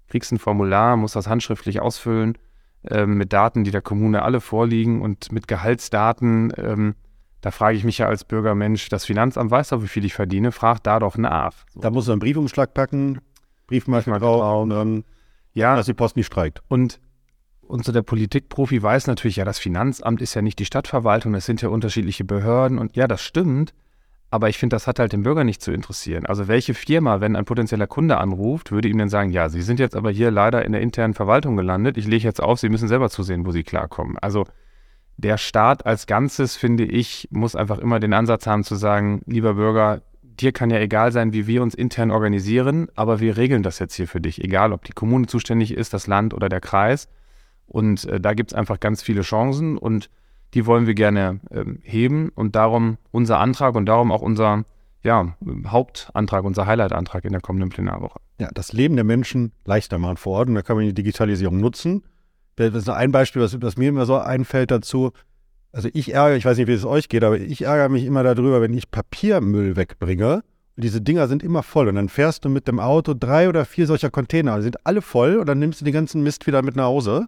Kriegst ein Formular, musst das handschriftlich ausfüllen, äh, mit Daten, die der Kommune alle vorliegen und mit Gehaltsdaten. Ähm, da frage ich mich ja als Bürgermensch, das Finanzamt weiß doch, wie viel ich verdiene, fragt da doch nach. So. Da muss man einen Briefumschlag packen, Briefmarke drauf und dann, ja, dass die Post nicht streikt. Und, und so der Politikprofi weiß natürlich, ja, das Finanzamt ist ja nicht die Stadtverwaltung, es sind ja unterschiedliche Behörden und ja, das stimmt. Aber ich finde, das hat halt den Bürger nicht zu interessieren. Also welche Firma, wenn ein potenzieller Kunde anruft, würde ihm dann sagen, ja, Sie sind jetzt aber hier leider in der internen Verwaltung gelandet, ich lege jetzt auf, Sie müssen selber zusehen, wo Sie klarkommen. Also der Staat als Ganzes, finde ich, muss einfach immer den Ansatz haben zu sagen, lieber Bürger, dir kann ja egal sein, wie wir uns intern organisieren, aber wir regeln das jetzt hier für dich, egal ob die Kommune zuständig ist, das Land oder der Kreis. Und äh, da gibt es einfach ganz viele Chancen und die wollen wir gerne äh, heben und darum unser Antrag und darum auch unser ja, Hauptantrag, unser Highlight-Antrag in der kommenden Plenarwoche. Ja, das Leben der Menschen leichter machen vor Ort und da kann man die Digitalisierung nutzen das ist ein Beispiel, was, was mir immer so einfällt dazu. Also ich ärgere, ich weiß nicht, wie es euch geht, aber ich ärgere mich immer darüber, wenn ich Papiermüll wegbringe. Und diese Dinger sind immer voll. Und dann fährst du mit dem Auto drei oder vier solcher Container. Die sind alle voll und dann nimmst du den ganzen Mist wieder mit nach Hause,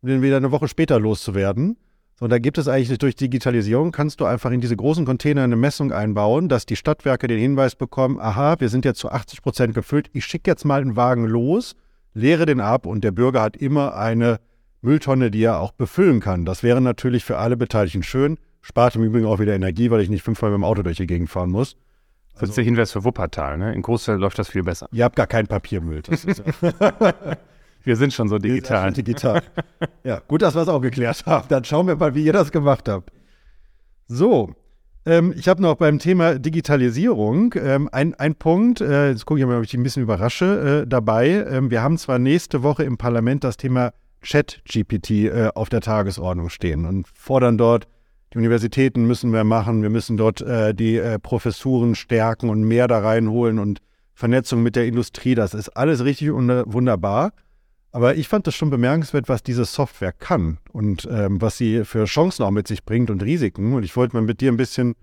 um den wieder eine Woche später loszuwerden. So, und da gibt es eigentlich durch Digitalisierung, kannst du einfach in diese großen Container eine Messung einbauen, dass die Stadtwerke den Hinweis bekommen, aha, wir sind jetzt zu 80 Prozent gefüllt, ich schicke jetzt mal einen Wagen los, leere den ab und der Bürger hat immer eine Mülltonne, die er auch befüllen kann. Das wäre natürlich für alle Beteiligten schön. Spart im Übrigen auch wieder Energie, weil ich nicht fünfmal mit dem Auto durch die Gegend fahren muss. Das ist der Hinweis für Wuppertal. Ne? In Großteil läuft das viel besser. Ihr habt gar keinen Papiermüll. wir sind schon so digital. Schon digital. ja, gut, dass wir es auch geklärt haben. Dann schauen wir mal, wie ihr das gemacht habt. So, ähm, ich habe noch beim Thema Digitalisierung ähm, ein, ein Punkt, äh, jetzt gucke ich mal, ob ich dich ein bisschen überrasche, äh, dabei. Ähm, wir haben zwar nächste Woche im Parlament das Thema Chat-GPT äh, auf der Tagesordnung stehen und fordern dort, die Universitäten müssen mehr machen, wir müssen dort äh, die äh, Professuren stärken und mehr da reinholen und Vernetzung mit der Industrie, das ist alles richtig und wunderbar. Aber ich fand das schon bemerkenswert, was diese Software kann und ähm, was sie für Chancen auch mit sich bringt und Risiken. Und ich wollte mal mit dir ein bisschen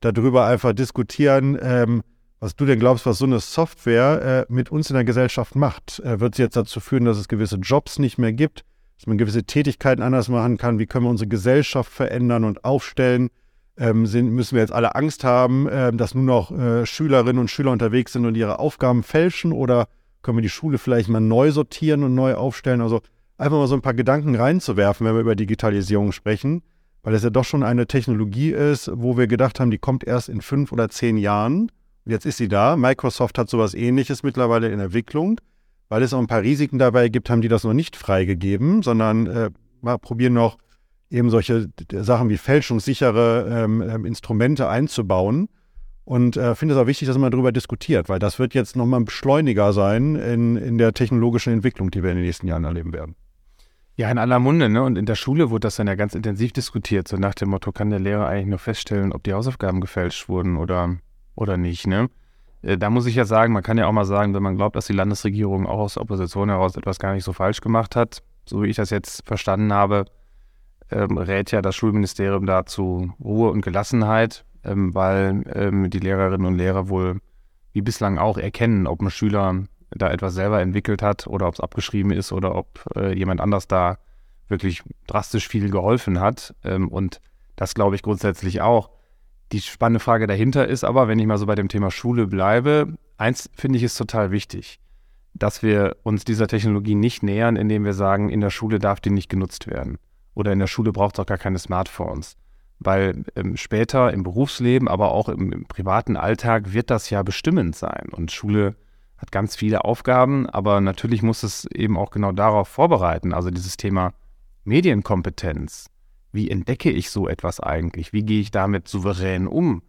darüber einfach diskutieren, ähm, was du denn glaubst, was so eine Software äh, mit uns in der Gesellschaft macht. Äh, wird sie jetzt dazu führen, dass es gewisse Jobs nicht mehr gibt, dass man gewisse Tätigkeiten anders machen kann? Wie können wir unsere Gesellschaft verändern und aufstellen? Ähm, sind, müssen wir jetzt alle Angst haben, äh, dass nur noch äh, Schülerinnen und Schüler unterwegs sind und ihre Aufgaben fälschen? Oder können wir die Schule vielleicht mal neu sortieren und neu aufstellen? Also einfach mal so ein paar Gedanken reinzuwerfen, wenn wir über Digitalisierung sprechen, weil es ja doch schon eine Technologie ist, wo wir gedacht haben, die kommt erst in fünf oder zehn Jahren. Jetzt ist sie da. Microsoft hat sowas ähnliches mittlerweile in Entwicklung. Weil es auch ein paar Risiken dabei gibt, haben die das noch nicht freigegeben, sondern äh, mal probieren noch eben solche Sachen wie fälschungssichere ähm, ähm, Instrumente einzubauen. Und äh, finde es auch wichtig, dass man darüber diskutiert, weil das wird jetzt nochmal ein Beschleuniger sein in, in der technologischen Entwicklung, die wir in den nächsten Jahren erleben werden. Ja, in aller Munde, ne? Und in der Schule wurde das dann ja ganz intensiv diskutiert, so nach dem Motto, kann der Lehrer eigentlich nur feststellen, ob die Hausaufgaben gefälscht wurden oder oder nicht. Ne? Äh, da muss ich ja sagen, man kann ja auch mal sagen, wenn man glaubt, dass die Landesregierung auch aus der Opposition heraus etwas gar nicht so falsch gemacht hat, so wie ich das jetzt verstanden habe, ähm, rät ja das Schulministerium dazu Ruhe und Gelassenheit. ähm, weil ähm, die Lehrerinnen und Lehrer wohl wie bislang auch erkennen, ob ein Schüler da etwas selber entwickelt hat oder ob es abgeschrieben ist oder ob äh, jemand anders da wirklich drastisch viel geholfen hat. Ähm, und das glaube ich grundsätzlich auch. Die spannende Frage dahinter ist aber, wenn ich mal so bei dem Thema Schule bleibe, eins finde ich ist total wichtig, dass wir uns dieser Technologie nicht nähern, indem wir sagen, in der Schule darf die nicht genutzt werden. Oder in der Schule braucht es auch gar keine Smartphones. Weil ähm, später im Berufsleben, aber auch im, im privaten Alltag wird das ja bestimmend sein. Und Schule hat ganz viele Aufgaben, aber natürlich muss es eben auch genau darauf vorbereiten. Also dieses Thema Medienkompetenz. Wie entdecke ich so etwas eigentlich? Wie gehe ich damit souverän um?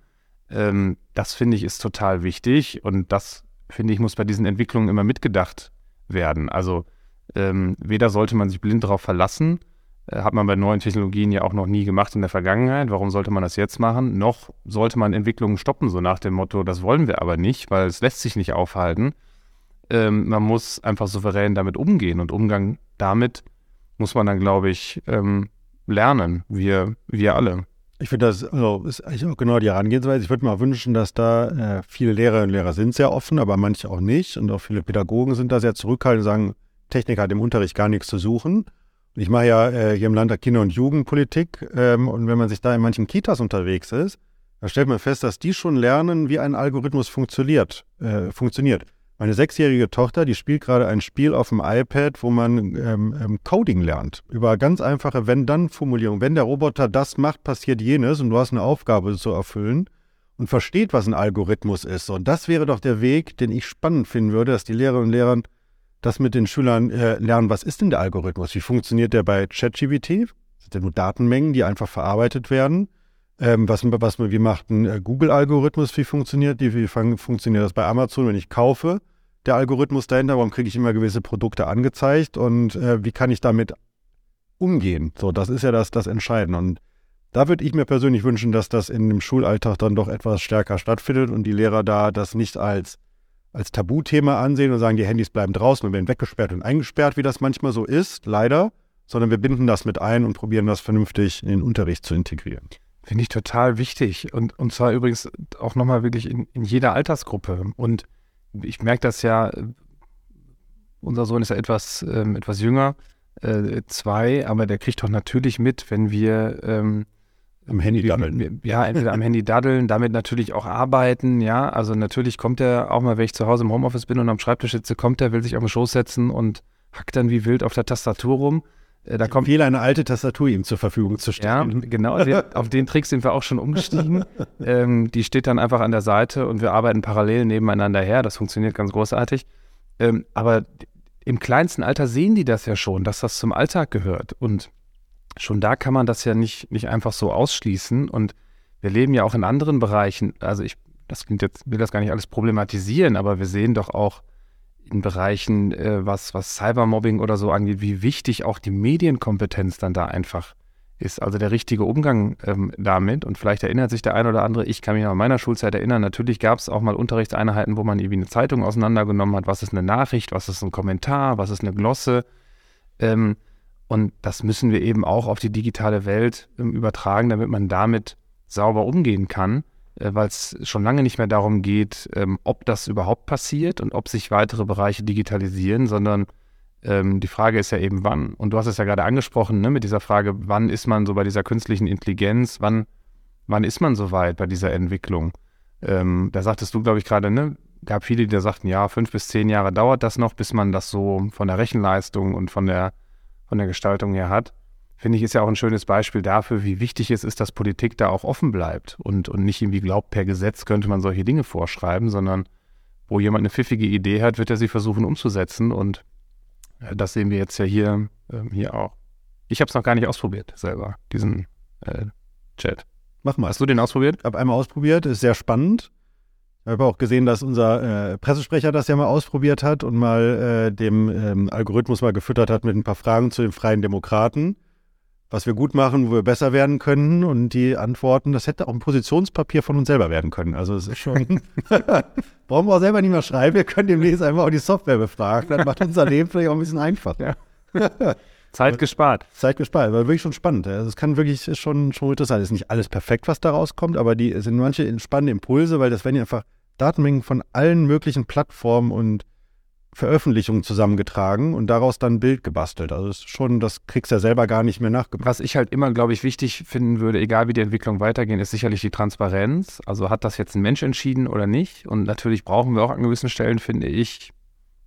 Ähm, das finde ich ist total wichtig und das finde ich muss bei diesen Entwicklungen immer mitgedacht werden. Also ähm, weder sollte man sich blind darauf verlassen, äh, hat man bei neuen Technologien ja auch noch nie gemacht in der Vergangenheit. Warum sollte man das jetzt machen? Noch sollte man Entwicklungen stoppen, so nach dem Motto, das wollen wir aber nicht, weil es lässt sich nicht aufhalten. Ähm, man muss einfach souverän damit umgehen und Umgang damit muss man dann, glaube ich, ähm, lernen, wir, wir alle. Ich finde, das also, ist eigentlich auch genau die Herangehensweise. Ich würde mir wünschen, dass da äh, viele Lehrerinnen und Lehrer sind sehr offen, aber manche auch nicht. Und auch viele Pädagogen sind da sehr zurückhaltend und sagen, Technik hat im Unterricht gar nichts zu suchen. Ich mache ja äh, hier im Landtag Kinder- und Jugendpolitik ähm, und wenn man sich da in manchen Kitas unterwegs ist, da stellt man fest, dass die schon lernen, wie ein Algorithmus funktioniert. Äh, funktioniert. Meine sechsjährige Tochter, die spielt gerade ein Spiel auf dem iPad, wo man ähm, ähm, Coding lernt. Über ganz einfache Wenn-Dann-Formulierungen. Wenn der Roboter das macht, passiert jenes und du hast eine Aufgabe zu erfüllen und versteht, was ein Algorithmus ist. Und das wäre doch der Weg, den ich spannend finden würde, dass die Lehrerinnen und Lehrer das mit den Schülern äh, lernen, was ist denn der Algorithmus? Wie funktioniert der bei ChatGPT? Sind ja nur Datenmengen, die einfach verarbeitet werden. Ähm, was, was, wie macht ein äh, Google-Algorithmus? Wie funktioniert die? Wie funktioniert das bei Amazon, wenn ich kaufe? Der Algorithmus dahinter, warum kriege ich immer gewisse Produkte angezeigt und äh, wie kann ich damit umgehen? So, das ist ja das, das Entscheidende. Und da würde ich mir persönlich wünschen, dass das in dem Schulalltag dann doch etwas stärker stattfindet und die Lehrer da das nicht als, als Tabuthema ansehen und sagen, die Handys bleiben draußen und werden weggesperrt und eingesperrt, wie das manchmal so ist, leider, sondern wir binden das mit ein und probieren das vernünftig in den Unterricht zu integrieren. Finde ich total wichtig. Und, und zwar übrigens auch nochmal wirklich in, in jeder Altersgruppe. Und ich merke das ja, unser Sohn ist ja etwas, ähm, etwas jünger, äh, zwei, aber der kriegt doch natürlich mit, wenn wir ähm, am Handy daddeln. Ja, entweder am Handy daddeln, damit natürlich auch arbeiten, ja. Also natürlich kommt er auch mal, wenn ich zu Hause im Homeoffice bin und am Schreibtisch sitze, kommt er, will sich auf den Schoß setzen und hackt dann wie wild auf der Tastatur rum. Äh, da kommt viel eine alte Tastatur ihm zur Verfügung zu stellen. Ja, genau. auf den Trick sind wir auch schon umgestiegen. ähm, die steht dann einfach an der Seite und wir arbeiten parallel nebeneinander her. Das funktioniert ganz großartig. Ähm, aber im kleinsten Alter sehen die das ja schon, dass das zum Alltag gehört. Und schon da kann man das ja nicht, nicht einfach so ausschließen. Und wir leben ja auch in anderen Bereichen. Also ich, das klingt jetzt, will das gar nicht alles problematisieren, aber wir sehen doch auch in Bereichen, äh, was, was Cybermobbing oder so angeht, wie wichtig auch die Medienkompetenz dann da einfach ist. Also der richtige Umgang ähm, damit. Und vielleicht erinnert sich der ein oder andere, ich kann mich an meiner Schulzeit erinnern, natürlich gab es auch mal Unterrichtseinheiten, wo man irgendwie eine Zeitung auseinandergenommen hat. Was ist eine Nachricht, was ist ein Kommentar, was ist eine Glosse. Ähm, und das müssen wir eben auch auf die digitale Welt ähm, übertragen, damit man damit sauber umgehen kann. Äh, weil es schon lange nicht mehr darum geht, ähm, ob das überhaupt passiert und ob sich weitere Bereiche digitalisieren, sondern ähm, die Frage ist ja eben, wann. Und du hast es ja gerade angesprochen, ne, mit dieser Frage, wann ist man so bei dieser künstlichen Intelligenz, wann, wann ist man so weit bei dieser Entwicklung? Ähm, da sagtest du, glaube ich, gerade, ne, gab viele, die da sagten, ja, fünf bis zehn Jahre dauert das noch, bis man das so von der Rechenleistung und von der, von der Gestaltung her hat finde ich, ist ja auch ein schönes Beispiel dafür, wie wichtig es ist, dass Politik da auch offen bleibt und, und nicht irgendwie glaubt, per Gesetz könnte man solche Dinge vorschreiben, sondern wo jemand eine pfiffige Idee hat, wird er sie versuchen umzusetzen und äh, das sehen wir jetzt ja hier, äh, hier auch. Ich habe es noch gar nicht ausprobiert selber, diesen äh, Chat. Mach mal. Hast du den ausprobiert? Ich habe einmal ausprobiert, ist sehr spannend. Ich habe auch gesehen, dass unser äh, Pressesprecher das ja mal ausprobiert hat und mal äh, dem ähm, Algorithmus mal gefüttert hat mit ein paar Fragen zu den Freien Demokraten was wir gut machen, wo wir besser werden können. Und die Antworten, das hätte auch ein Positionspapier von uns selber werden können. Also es ist schon, brauchen wir auch selber nicht mehr schreiben. Wir können demnächst einfach auch die Software befragen. Das macht unser Leben vielleicht auch ein bisschen einfacher. Ja. Zeit gespart. Zeit gespart, war wirklich schon spannend. Also es kann wirklich schon, schon interessant. Es ist nicht alles perfekt, was da rauskommt, aber die es sind manche spannende Impulse, weil das werden ja einfach Datenmengen von allen möglichen Plattformen und Veröffentlichungen zusammengetragen und daraus dann ein Bild gebastelt. Also das ist schon, das kriegst du ja selber gar nicht mehr nachgebracht. Was ich halt immer, glaube ich, wichtig finden würde, egal wie die Entwicklung weitergehen, ist sicherlich die Transparenz. Also hat das jetzt ein Mensch entschieden oder nicht? Und natürlich brauchen wir auch an gewissen Stellen, finde ich,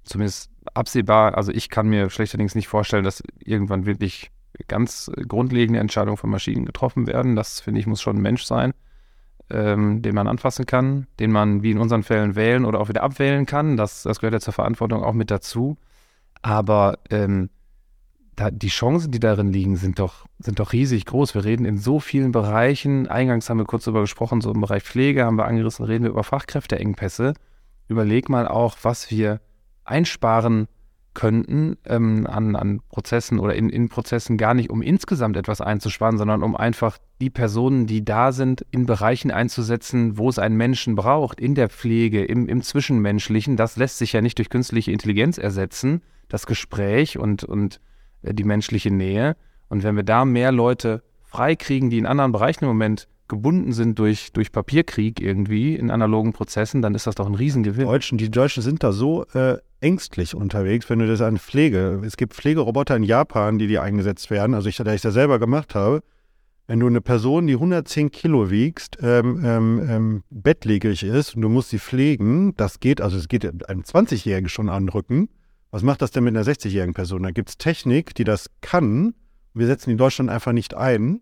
zumindest absehbar, also ich kann mir schlechterdings nicht vorstellen, dass irgendwann wirklich ganz grundlegende Entscheidungen von Maschinen getroffen werden. Das, finde ich, muss schon ein Mensch sein ähm, den man anfassen kann, den man wie in unseren Fällen wählen oder auch wieder abwählen kann. Das, das gehört ja zur Verantwortung auch mit dazu. Aber ähm, da, die Chancen, die darin liegen, sind doch, sind doch riesig groß. Wir reden in so vielen Bereichen. Eingangs haben wir kurz darüber gesprochen, so im Bereich Pflege haben wir angerissen, reden wir über Fachkräfteengpässe. Überleg mal auch, was wir einsparen könnten ähm, an, an Prozessen oder in, in Prozessen gar nicht, um insgesamt etwas einzusparen, sondern um einfach die Personen, die da sind, in Bereichen einzusetzen, wo es einen Menschen braucht, in der Pflege, im, im Zwischenmenschlichen. Das lässt sich ja nicht durch künstliche Intelligenz ersetzen, das Gespräch und, und äh, die menschliche Nähe. Und wenn wir da mehr Leute freikriegen, die in anderen Bereichen im Moment gebunden sind durch, durch Papierkrieg irgendwie in analogen Prozessen, dann ist das doch ein Riesengewinn. Deutschen, die Deutschen sind da so äh, ängstlich unterwegs, wenn du das an Pflege, es gibt Pflegeroboter in Japan, die die eingesetzt werden, also ich, da ich das selber gemacht habe, wenn du eine Person, die 110 Kilo wiegst, ähm, ähm, ähm, bettlägerig ist und du musst sie pflegen, das geht, also es geht einem 20-Jährigen schon anrücken. Was macht das denn mit einer 60-jährigen Person? Da gibt es Technik, die das kann. Wir setzen die in Deutschland einfach nicht ein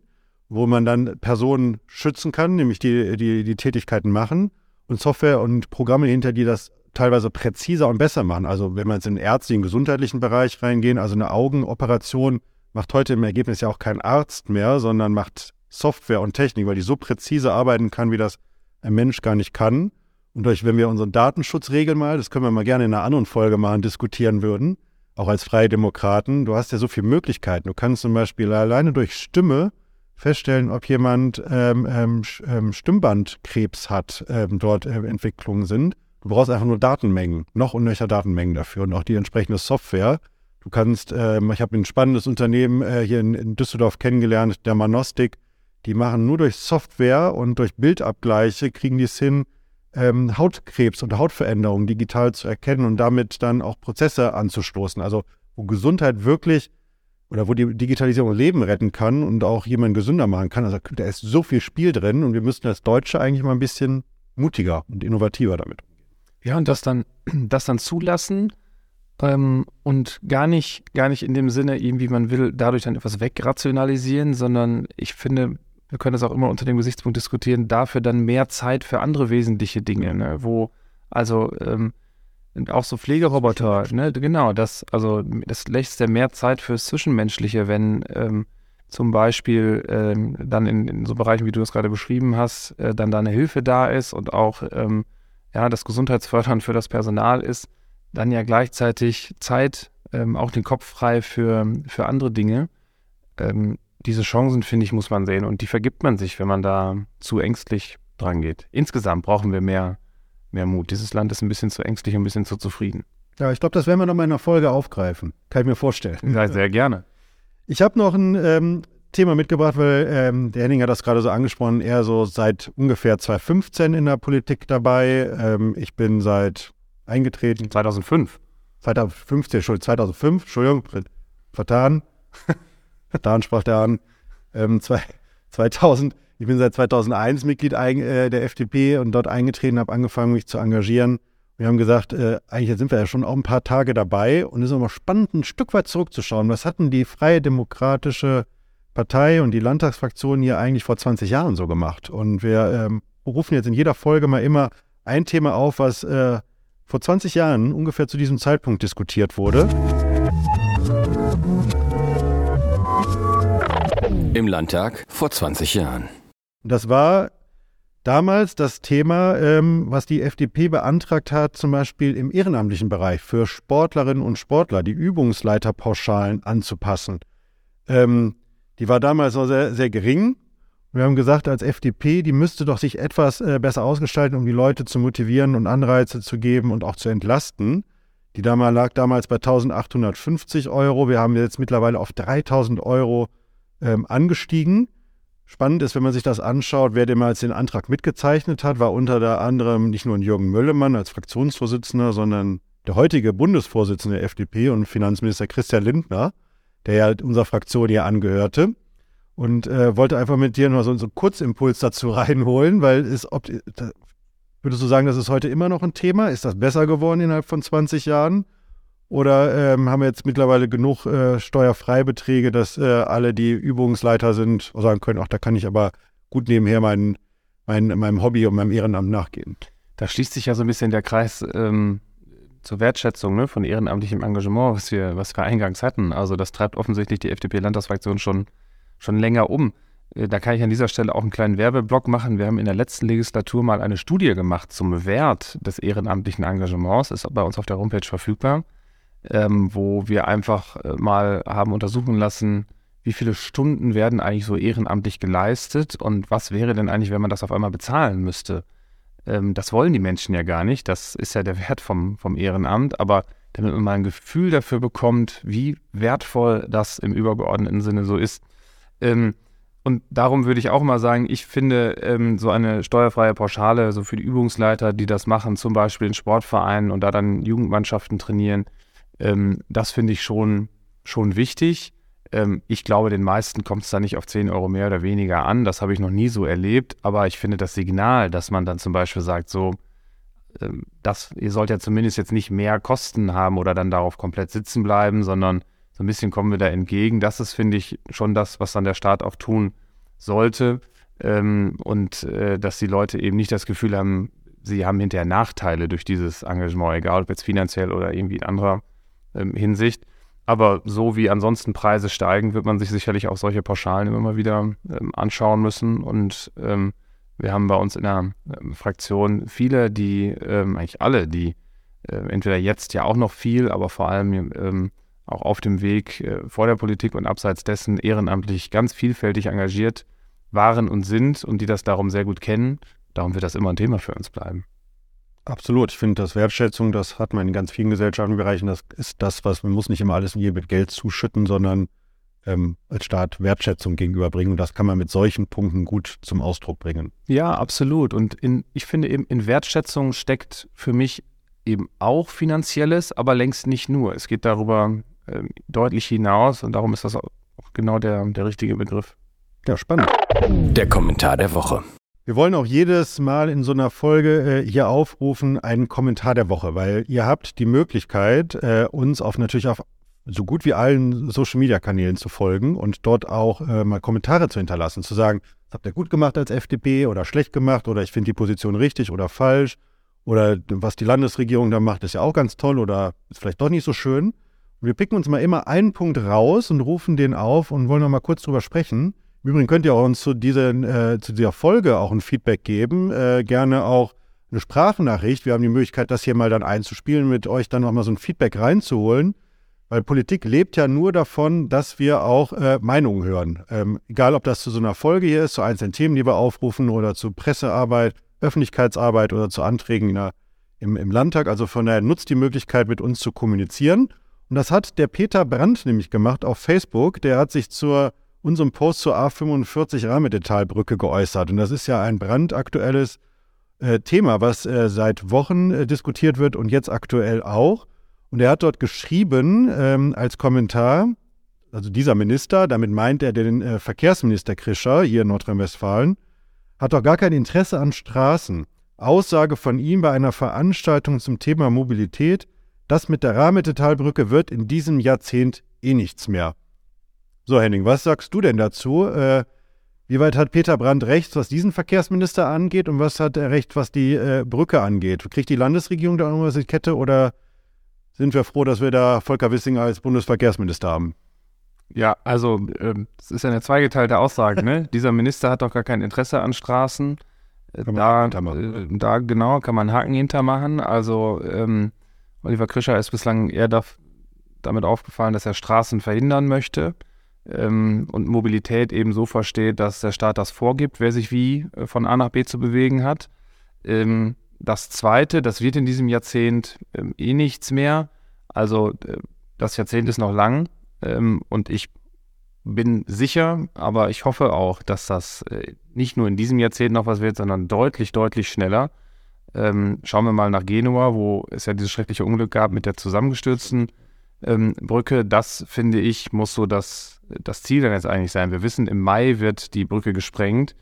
wo man dann Personen schützen kann, nämlich die, die die Tätigkeiten machen und Software und Programme hinter, die das teilweise präziser und besser machen. Also wenn wir jetzt in den ärztlichen, gesundheitlichen Bereich reingehen, also eine Augenoperation macht heute im Ergebnis ja auch kein Arzt mehr, sondern macht Software und Technik, weil die so präzise arbeiten kann, wie das ein Mensch gar nicht kann. Und durch, wenn wir unseren Datenschutzregeln mal, das können wir mal gerne in einer anderen Folge machen, diskutieren würden, auch als Freie Demokraten, du hast ja so viele Möglichkeiten. Du kannst zum Beispiel alleine durch Stimme feststellen, ob jemand ähm, ähm, ähm, Stimmbandkrebs hat, ähm, dort äh, Entwicklungen sind. Du brauchst einfach nur Datenmengen, noch unnöcher Datenmengen dafür und auch die entsprechende Software. Du kannst, ähm, ich habe ein spannendes Unternehmen äh, hier in, in, Düsseldorf kennengelernt, der Manostik. Die machen nur durch Software und durch Bildabgleiche, kriegen die es hin, ähm, Hautkrebs und Hautveränderungen digital zu erkennen und damit dann auch Prozesse anzustoßen. Also wo Gesundheit wirklich oder wo die Digitalisierung Leben retten kann und auch jemanden gesünder machen kann. Also da ist so viel Spiel drin und wir müssten als Deutsche eigentlich mal ein bisschen mutiger und innovativer damit umgehen. Ja, und das dann, das dann zulassen ähm, und gar nicht, gar nicht in dem Sinne, irgendwie man will dadurch dann etwas wegrationalisieren, sondern ich finde, wir können das auch immer unter dem Gesichtspunkt diskutieren, dafür dann mehr Zeit für andere wesentliche Dinge, ne? wo also ähm, auch so Pflegeroboter, ne, genau, das, also das lässt ja mehr Zeit fürs Zwischenmenschliche, wenn ähm, zum Beispiel ähm, dann in, in, so Bereichen, wie du es gerade beschrieben hast, äh, dann da eine Hilfe da ist und auch ähm, ja, das Gesundheitsfördern für das Personal ist, dann ja gleichzeitig Zeit, ähm, auch den Kopf frei für, für andere Dinge. Ähm, diese Chancen, finde ich, muss man sehen und die vergibt man sich, wenn man da zu ängstlich dran geht. Insgesamt brauchen wir mehr mehr Mut. Dieses Land ist ein bisschen zu ängstlich und ein bisschen zu zufrieden. Ja, ich glaube, das werden wir noch mal in einer Folge aufgreifen. Kann ich mir vorstellen. Ja, sehr gerne. Ich habe noch ein ähm, Thema mitgebracht, weil ähm, der Henning hat das gerade so angesprochen, er so seit ungefähr 2015 in der Politik dabei. Ähm, ich bin seit eingetreten. 2005. 2015, Entschuldigung, 2005, Entschuldigung, vertan. vertan sprach der an. Ähm, zwei, 2000 ich bin seit 2001 Mitglied äh, der FDP und dort eingetreten, habe angefangen, mich zu engagieren. Wir haben gesagt, äh, eigentlich sind wir ja schon auch ein paar Tage dabei und es ist immer spannend, ein Stück weit zurückzuschauen. Was hatten die Freie Demokratische Partei und die Landtagsfraktion hier eigentlich vor 20 Jahren so gemacht? Und wir ähm, rufen jetzt in jeder Folge mal immer ein Thema auf, was äh, vor 20 Jahren ungefähr zu diesem Zeitpunkt diskutiert wurde. Im Landtag vor 20 Jahren. Das war damals das Thema, ähm, was die FDP beantragt hat, zum Beispiel im ehrenamtlichen Bereich für Sportlerinnen und Sportler, die Übungsleiterpauschalen anzupassen. Ähm, die war damals noch sehr, sehr gering. Wir haben gesagt, als FDP, die müsste doch sich etwas äh, besser ausgestalten, um die Leute zu motivieren und Anreize zu geben und auch zu entlasten. Die damals lag damals bei 1850 Euro. Wir haben jetzt mittlerweile auf 3000 Euro ähm, angestiegen. Spannend ist, wenn man sich das anschaut, wer damals den Antrag mitgezeichnet hat, war unter anderem nicht nur Jürgen Möllemann als Fraktionsvorsitzender, sondern der heutige Bundesvorsitzende der FDP und Finanzminister Christian Lindner, der ja unserer Fraktion hier angehörte. Und äh, wollte einfach mit dir nur so, einen Kurzimpuls dazu reinholen, weil es, ob, würdest du sagen, das ist heute immer noch ein Thema? Ist das besser geworden innerhalb von 20 Jahren? Oder ähm, haben wir jetzt mittlerweile genug äh, Steuerfreibeträge, dass äh, alle, die Übungsleiter sind, sagen können, ach, da kann ich aber gut nebenher mein, mein, meinem Hobby und meinem Ehrenamt nachgehen? Da schließt sich ja so ein bisschen der Kreis ähm, zur Wertschätzung ne, von ehrenamtlichem Engagement, was wir, was wir eingangs hatten. Also das treibt offensichtlich die FDP-Landtagsfraktion schon, schon länger um. Äh, da kann ich an dieser Stelle auch einen kleinen Werbeblock machen. Wir haben in der letzten Legislatur mal eine Studie gemacht zum Wert des ehrenamtlichen Engagements. Ist bei uns auf der Homepage verfügbar ähm, wo wir einfach äh, mal haben untersuchen lassen, wie viele Stunden werden eigentlich so ehrenamtlich geleistet und was wäre denn eigentlich, wenn man das auf einmal bezahlen müsste. Ähm, das wollen die Menschen ja gar nicht, das ist ja der Wert vom, vom Ehrenamt, aber damit man mal ein Gefühl dafür bekommt, wie wertvoll das im übergeordneten Sinne so ist. Ähm, und darum würde ich auch mal sagen, ich finde ähm, so eine steuerfreie Pauschale, so für die Übungsleiter, die das machen, zum Beispiel in Sportvereinen und da dann Jugendmannschaften trainieren, ähm, das finde ich schon, schon wichtig. Ähm, ich glaube, den meisten kommt es da nicht auf 10 Euro mehr oder weniger an. Das habe ich noch nie so erlebt. Aber ich finde das Signal, dass man dann zum Beispiel sagt, so, ähm, das, ihr sollt ja zumindest jetzt nicht mehr Kosten haben oder dann darauf komplett sitzen bleiben, sondern so ein bisschen kommen wir da entgegen. Das ist, finde ich, schon das, was dann der Staat auch tun sollte. Ähm, und äh, dass die Leute eben nicht das Gefühl haben, sie haben hinterher Nachteile durch dieses Engagement, egal ob jetzt finanziell oder irgendwie in anderer ähm, Hinsicht. Aber so wie ansonsten Preise steigen, wird man sich sicherlich auch solche Pauschalen immer wieder ähm, anschauen müssen. Und ähm, wir haben bei uns in der ähm, Fraktion viele, die, ähm, eigentlich alle, die äh, entweder jetzt ja auch noch viel, aber vor allem ähm, auch auf dem Weg äh, vor der Politik und abseits dessen ehrenamtlich ganz vielfältig engagiert waren und sind und die das darum sehr gut kennen. Darum wird das immer ein Thema für uns bleiben. Absolut. Ich finde, das Wertschätzung, das hat man in ganz vielen gesellschaftlichen Bereichen. Das ist das, was man muss nicht immer alles je mit Geld zuschütten, sondern ähm, als Staat Wertschätzung gegenüberbringen. Und das kann man mit solchen Punkten gut zum Ausdruck bringen. Ja, absolut. Und in, ich finde eben, in Wertschätzung steckt für mich eben auch Finanzielles, aber längst nicht nur. Es geht darüber ähm, deutlich hinaus und darum ist das auch genau der, der richtige Begriff. Ja, spannend. Der Kommentar der Woche. Wir wollen auch jedes Mal in so einer Folge äh, hier aufrufen, einen Kommentar der Woche, weil ihr habt die Möglichkeit, äh, uns auf natürlich auf so gut wie allen Social Media Kanälen zu folgen und dort auch äh, mal Kommentare zu hinterlassen, zu sagen, das habt ihr gut gemacht als FDP oder schlecht gemacht oder ich finde die Position richtig oder falsch oder was die Landesregierung da macht, ist ja auch ganz toll oder ist vielleicht doch nicht so schön. Und wir picken uns mal immer einen Punkt raus und rufen den auf und wollen noch mal kurz drüber sprechen. Im Übrigen könnt ihr uns zu, diesen, äh, zu dieser Folge auch ein Feedback geben. Äh, gerne auch eine Sprachnachricht. Wir haben die Möglichkeit, das hier mal dann einzuspielen, mit euch dann nochmal so ein Feedback reinzuholen. Weil Politik lebt ja nur davon, dass wir auch äh, Meinungen hören. Ähm, egal, ob das zu so einer Folge hier ist, zu einzelnen Themen, die wir aufrufen, oder zu Pressearbeit, Öffentlichkeitsarbeit oder zu Anträgen der, im, im Landtag. Also von daher nutzt die Möglichkeit, mit uns zu kommunizieren. Und das hat der Peter Brandt nämlich gemacht auf Facebook. Der hat sich zur unserem Post zur A45 Rahmedetalbrücke geäußert. Und das ist ja ein brandaktuelles äh, Thema, was äh, seit Wochen äh, diskutiert wird und jetzt aktuell auch. Und er hat dort geschrieben ähm, als Kommentar, also dieser Minister, damit meint er den äh, Verkehrsminister Krischer hier in Nordrhein-Westfalen, hat doch gar kein Interesse an Straßen. Aussage von ihm bei einer Veranstaltung zum Thema Mobilität, das mit der Rahmedetalbrücke wird in diesem Jahrzehnt eh nichts mehr. So, Henning, was sagst du denn dazu? Äh, wie weit hat Peter Brandt recht, was diesen Verkehrsminister angeht und was hat er recht, was die äh, Brücke angeht? Kriegt die Landesregierung da irgendwas in die Kette oder sind wir froh, dass wir da Volker Wissing als Bundesverkehrsminister haben? Ja, also äh, das ist ja eine zweigeteilte Aussage. Ne? Dieser Minister hat doch gar kein Interesse an Straßen. Äh, da, äh, da genau kann man Haken hintermachen. Also ähm, Oliver Krischer ist bislang eher da, damit aufgefallen, dass er Straßen verhindern möchte ähm, und Mobilität eben so versteht, dass der Staat das vorgibt, wer sich wie äh, von A nach B zu bewegen hat. Ähm, das Zweite, das wird in diesem Jahrzehnt ähm, eh nichts mehr. Also äh, das Jahrzehnt ist noch lang ähm, und ich bin sicher, aber ich hoffe auch, dass das äh, nicht nur in diesem Jahrzehnt noch was wird, sondern deutlich, deutlich schneller. Ähm, schauen wir mal nach Genua, wo es ja dieses schreckliche Unglück gab mit der zusammengestürzten ähm, Brücke. Das, finde ich, muss so das, das Ziel dann jetzt eigentlich sein. Wir wissen, im Mai wird die Brücke gesprengt.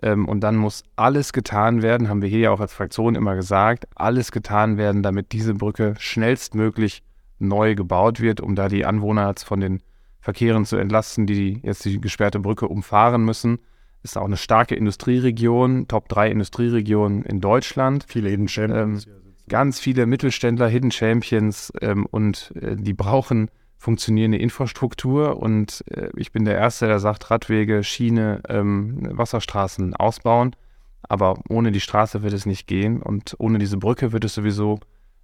Ähm, und dann muss alles getan werden, haben wir hier ja auch als Fraktion immer gesagt, alles getan werden, damit diese Brücke schnellstmöglich neu gebaut wird, um da die Anwohner von den Verkehren zu entlasten, die jetzt die gesperrte Brücke umfahren müssen. Ist auch eine starke Industrieregion, Top 3 Industrieregion in Deutschland. Viele Hidden Champions. Ähm, ganz viele Mittelständler, Hidden Champions ähm, und äh, die brauchen funktionierende Infrastruktur und äh, ich bin der Erste, der sagt, Radwege, Schiene, ähm, Wasserstraßen ausbauen. Aber ohne die Straße wird es nicht gehen und ohne diese Brücke wird es sowieso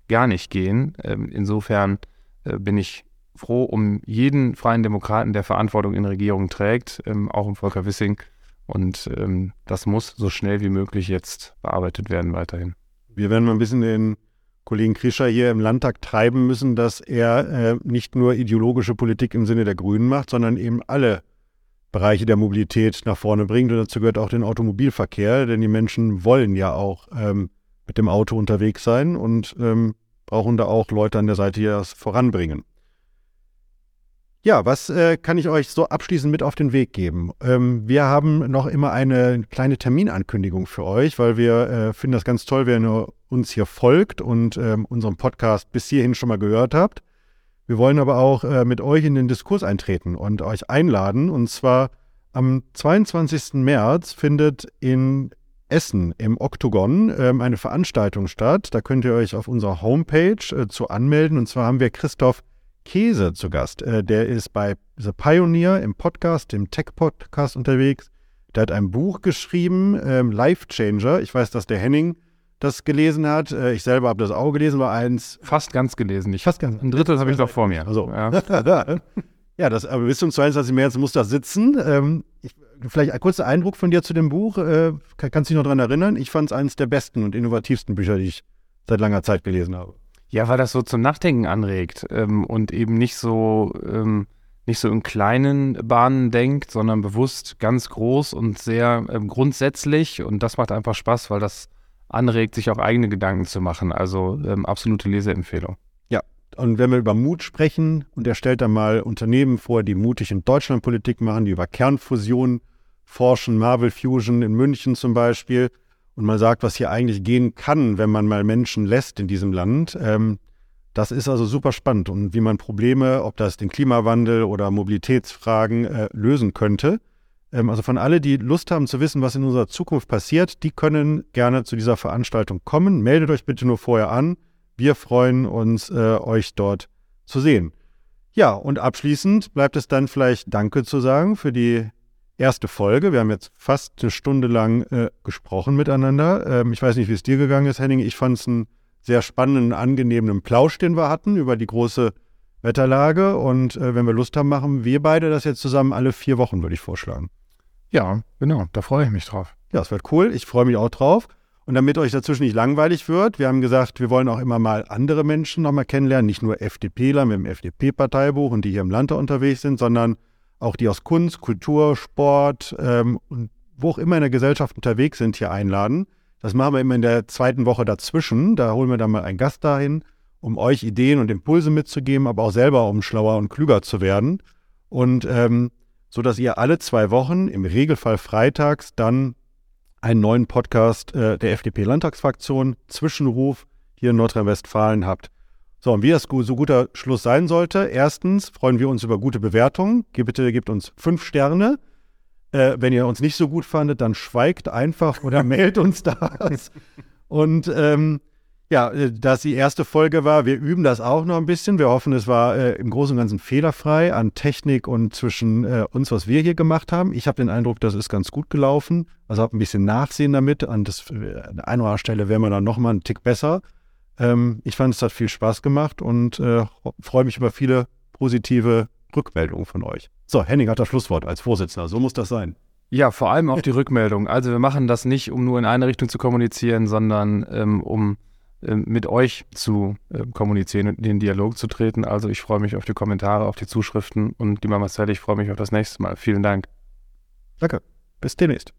gar nicht gehen. Ähm, insofern äh, bin ich froh um jeden freien Demokraten, der Verantwortung in Regierungen trägt, ähm, auch um Volker Wissing. Und ähm, das muss so schnell wie möglich jetzt bearbeitet werden weiterhin. Wir werden mal ein bisschen den Kollegen Krischer hier im Landtag treiben müssen, dass er äh, nicht nur ideologische Politik im Sinne der Grünen macht, sondern eben alle Bereiche der Mobilität nach vorne bringt. Und dazu gehört auch den Automobilverkehr, denn die Menschen wollen ja auch ähm, mit dem Auto unterwegs sein und ähm, brauchen da auch Leute an der Seite, die das voranbringen. Ja, was äh, kann ich euch so abschließend mit auf den Weg geben? Ähm, wir haben noch immer eine kleine Terminankündigung für euch, weil wir äh, finden das ganz toll, wenn ihr uns hier folgt und ähm, unseren Podcast bis hierhin schon mal gehört habt. Wir wollen aber auch äh, mit euch in den Diskurs eintreten und euch einladen. Und zwar am 22. März findet in Essen im Oktogon ähm, eine Veranstaltung statt. Da könnt ihr euch auf unserer Homepage äh, zu anmelden. Und zwar haben wir Christoph Käse zu Gast. Äh, der ist bei The Pioneer im Podcast, im Tech-Podcast unterwegs. Der hat ein Buch geschrieben, ähm, Life Changer. Ich weiß, dass der Henning das gelesen hat. Äh, ich selber habe das auch gelesen, war eins. Fast ganz gelesen. Ich, fast ganz. Ein Drittel habe ich noch vor mir. Also, ja. ja, das, aber bis zum 22. März muss das sitzen. Ähm, ich, vielleicht ein kurzer Eindruck von dir zu dem Buch. Äh, kann, kannst du dich noch daran erinnern? Ich fand es eines der besten und innovativsten Bücher, die ich seit langer Zeit gelesen habe. Ja, weil das so zum Nachdenken anregt ähm, und eben nicht so, ähm, nicht so in kleinen Bahnen denkt, sondern bewusst ganz groß und sehr ähm, grundsätzlich. Und das macht einfach Spaß, weil das anregt, sich auch eigene Gedanken zu machen. Also ähm, absolute Leseempfehlung. Ja, und wenn wir über Mut sprechen und er stellt dann mal Unternehmen vor, die mutig in Deutschland Politik machen, die über Kernfusion forschen, Marvel Fusion in München zum Beispiel und mal sagt, was hier eigentlich gehen kann, wenn man mal Menschen lässt in diesem Land. Ähm, das ist also super spannend und wie man Probleme, ob das den Klimawandel oder Mobilitätsfragen äh, lösen könnte. Ähm, also von alle, die Lust haben zu wissen, was in unserer Zukunft passiert, die können gerne zu dieser Veranstaltung kommen. Meldet euch bitte nur vorher an. Wir freuen uns, äh, euch dort zu sehen. Ja, und abschließend bleibt es dann vielleicht Danke zu sagen für die erste Folge. Wir haben jetzt fast eine Stunde lang äh, gesprochen miteinander. Ähm, ich weiß nicht, wie es dir gegangen ist, Henning. Ich fand es einen sehr spannenden, angenehmen Plausch, den wir hatten über die große Wetterlage. Und äh, wenn wir Lust haben, machen wir beide das jetzt zusammen alle vier Wochen, würde ich vorschlagen. Ja, genau. Da freue ich mich drauf. Ja, es wird cool. Ich freue mich auch drauf. Und damit euch dazwischen nicht langweilig wird, wir haben gesagt, wir wollen auch immer mal andere Menschen nochmal kennenlernen, nicht nur FDPler mit dem FDP-Parteibuch und die hier im Land unterwegs sind, sondern auch die aus Kunst, Kultur, Sport ähm, und wo auch immer in der Gesellschaft unterwegs sind, hier einladen. Das machen wir immer in der zweiten Woche dazwischen. Da holen wir dann mal einen Gast dahin, um euch Ideen und Impulse mitzugeben, aber auch selber, um schlauer und klüger zu werden. Und ähm, so dass ihr alle zwei Wochen, im Regelfall freitags, dann einen neuen Podcast äh, der FDP-Landtagsfraktion, Zwischenruf hier in Nordrhein-Westfalen habt. So, und wie das so guter Schluss sein sollte, erstens freuen wir uns über gute Bewertungen. Bitte gebt uns fünf Sterne. Äh, wenn ihr uns nicht so gut fandet, dann schweigt einfach oder meldet uns das. Und ähm, ja, äh, dass die erste Folge war, wir üben das auch noch ein bisschen. Wir hoffen, es war äh, im Großen und Ganzen fehlerfrei an Technik und zwischen äh, uns, was wir hier gemacht haben. Ich habe den Eindruck, das ist ganz gut gelaufen. Also habe ein bisschen Nachsehen damit. An, das, äh, an einer Stelle wären wir dann nochmal einen Tick besser. Ähm, ich fand, es hat viel Spaß gemacht und äh, freue mich über viele positive Rückmeldungen von euch. So, Henning hat das Schlusswort als Vorsitzender. So muss das sein. Ja, vor allem auf die Rückmeldung. Also wir machen das nicht, um nur in eine Richtung zu kommunizieren, sondern ähm, um äh, mit euch zu äh, kommunizieren und in den Dialog zu treten. Also ich freue mich auf die Kommentare, auf die Zuschriften und lieber Marcel, ich freue mich auf das nächste Mal. Vielen Dank. Danke. Bis demnächst.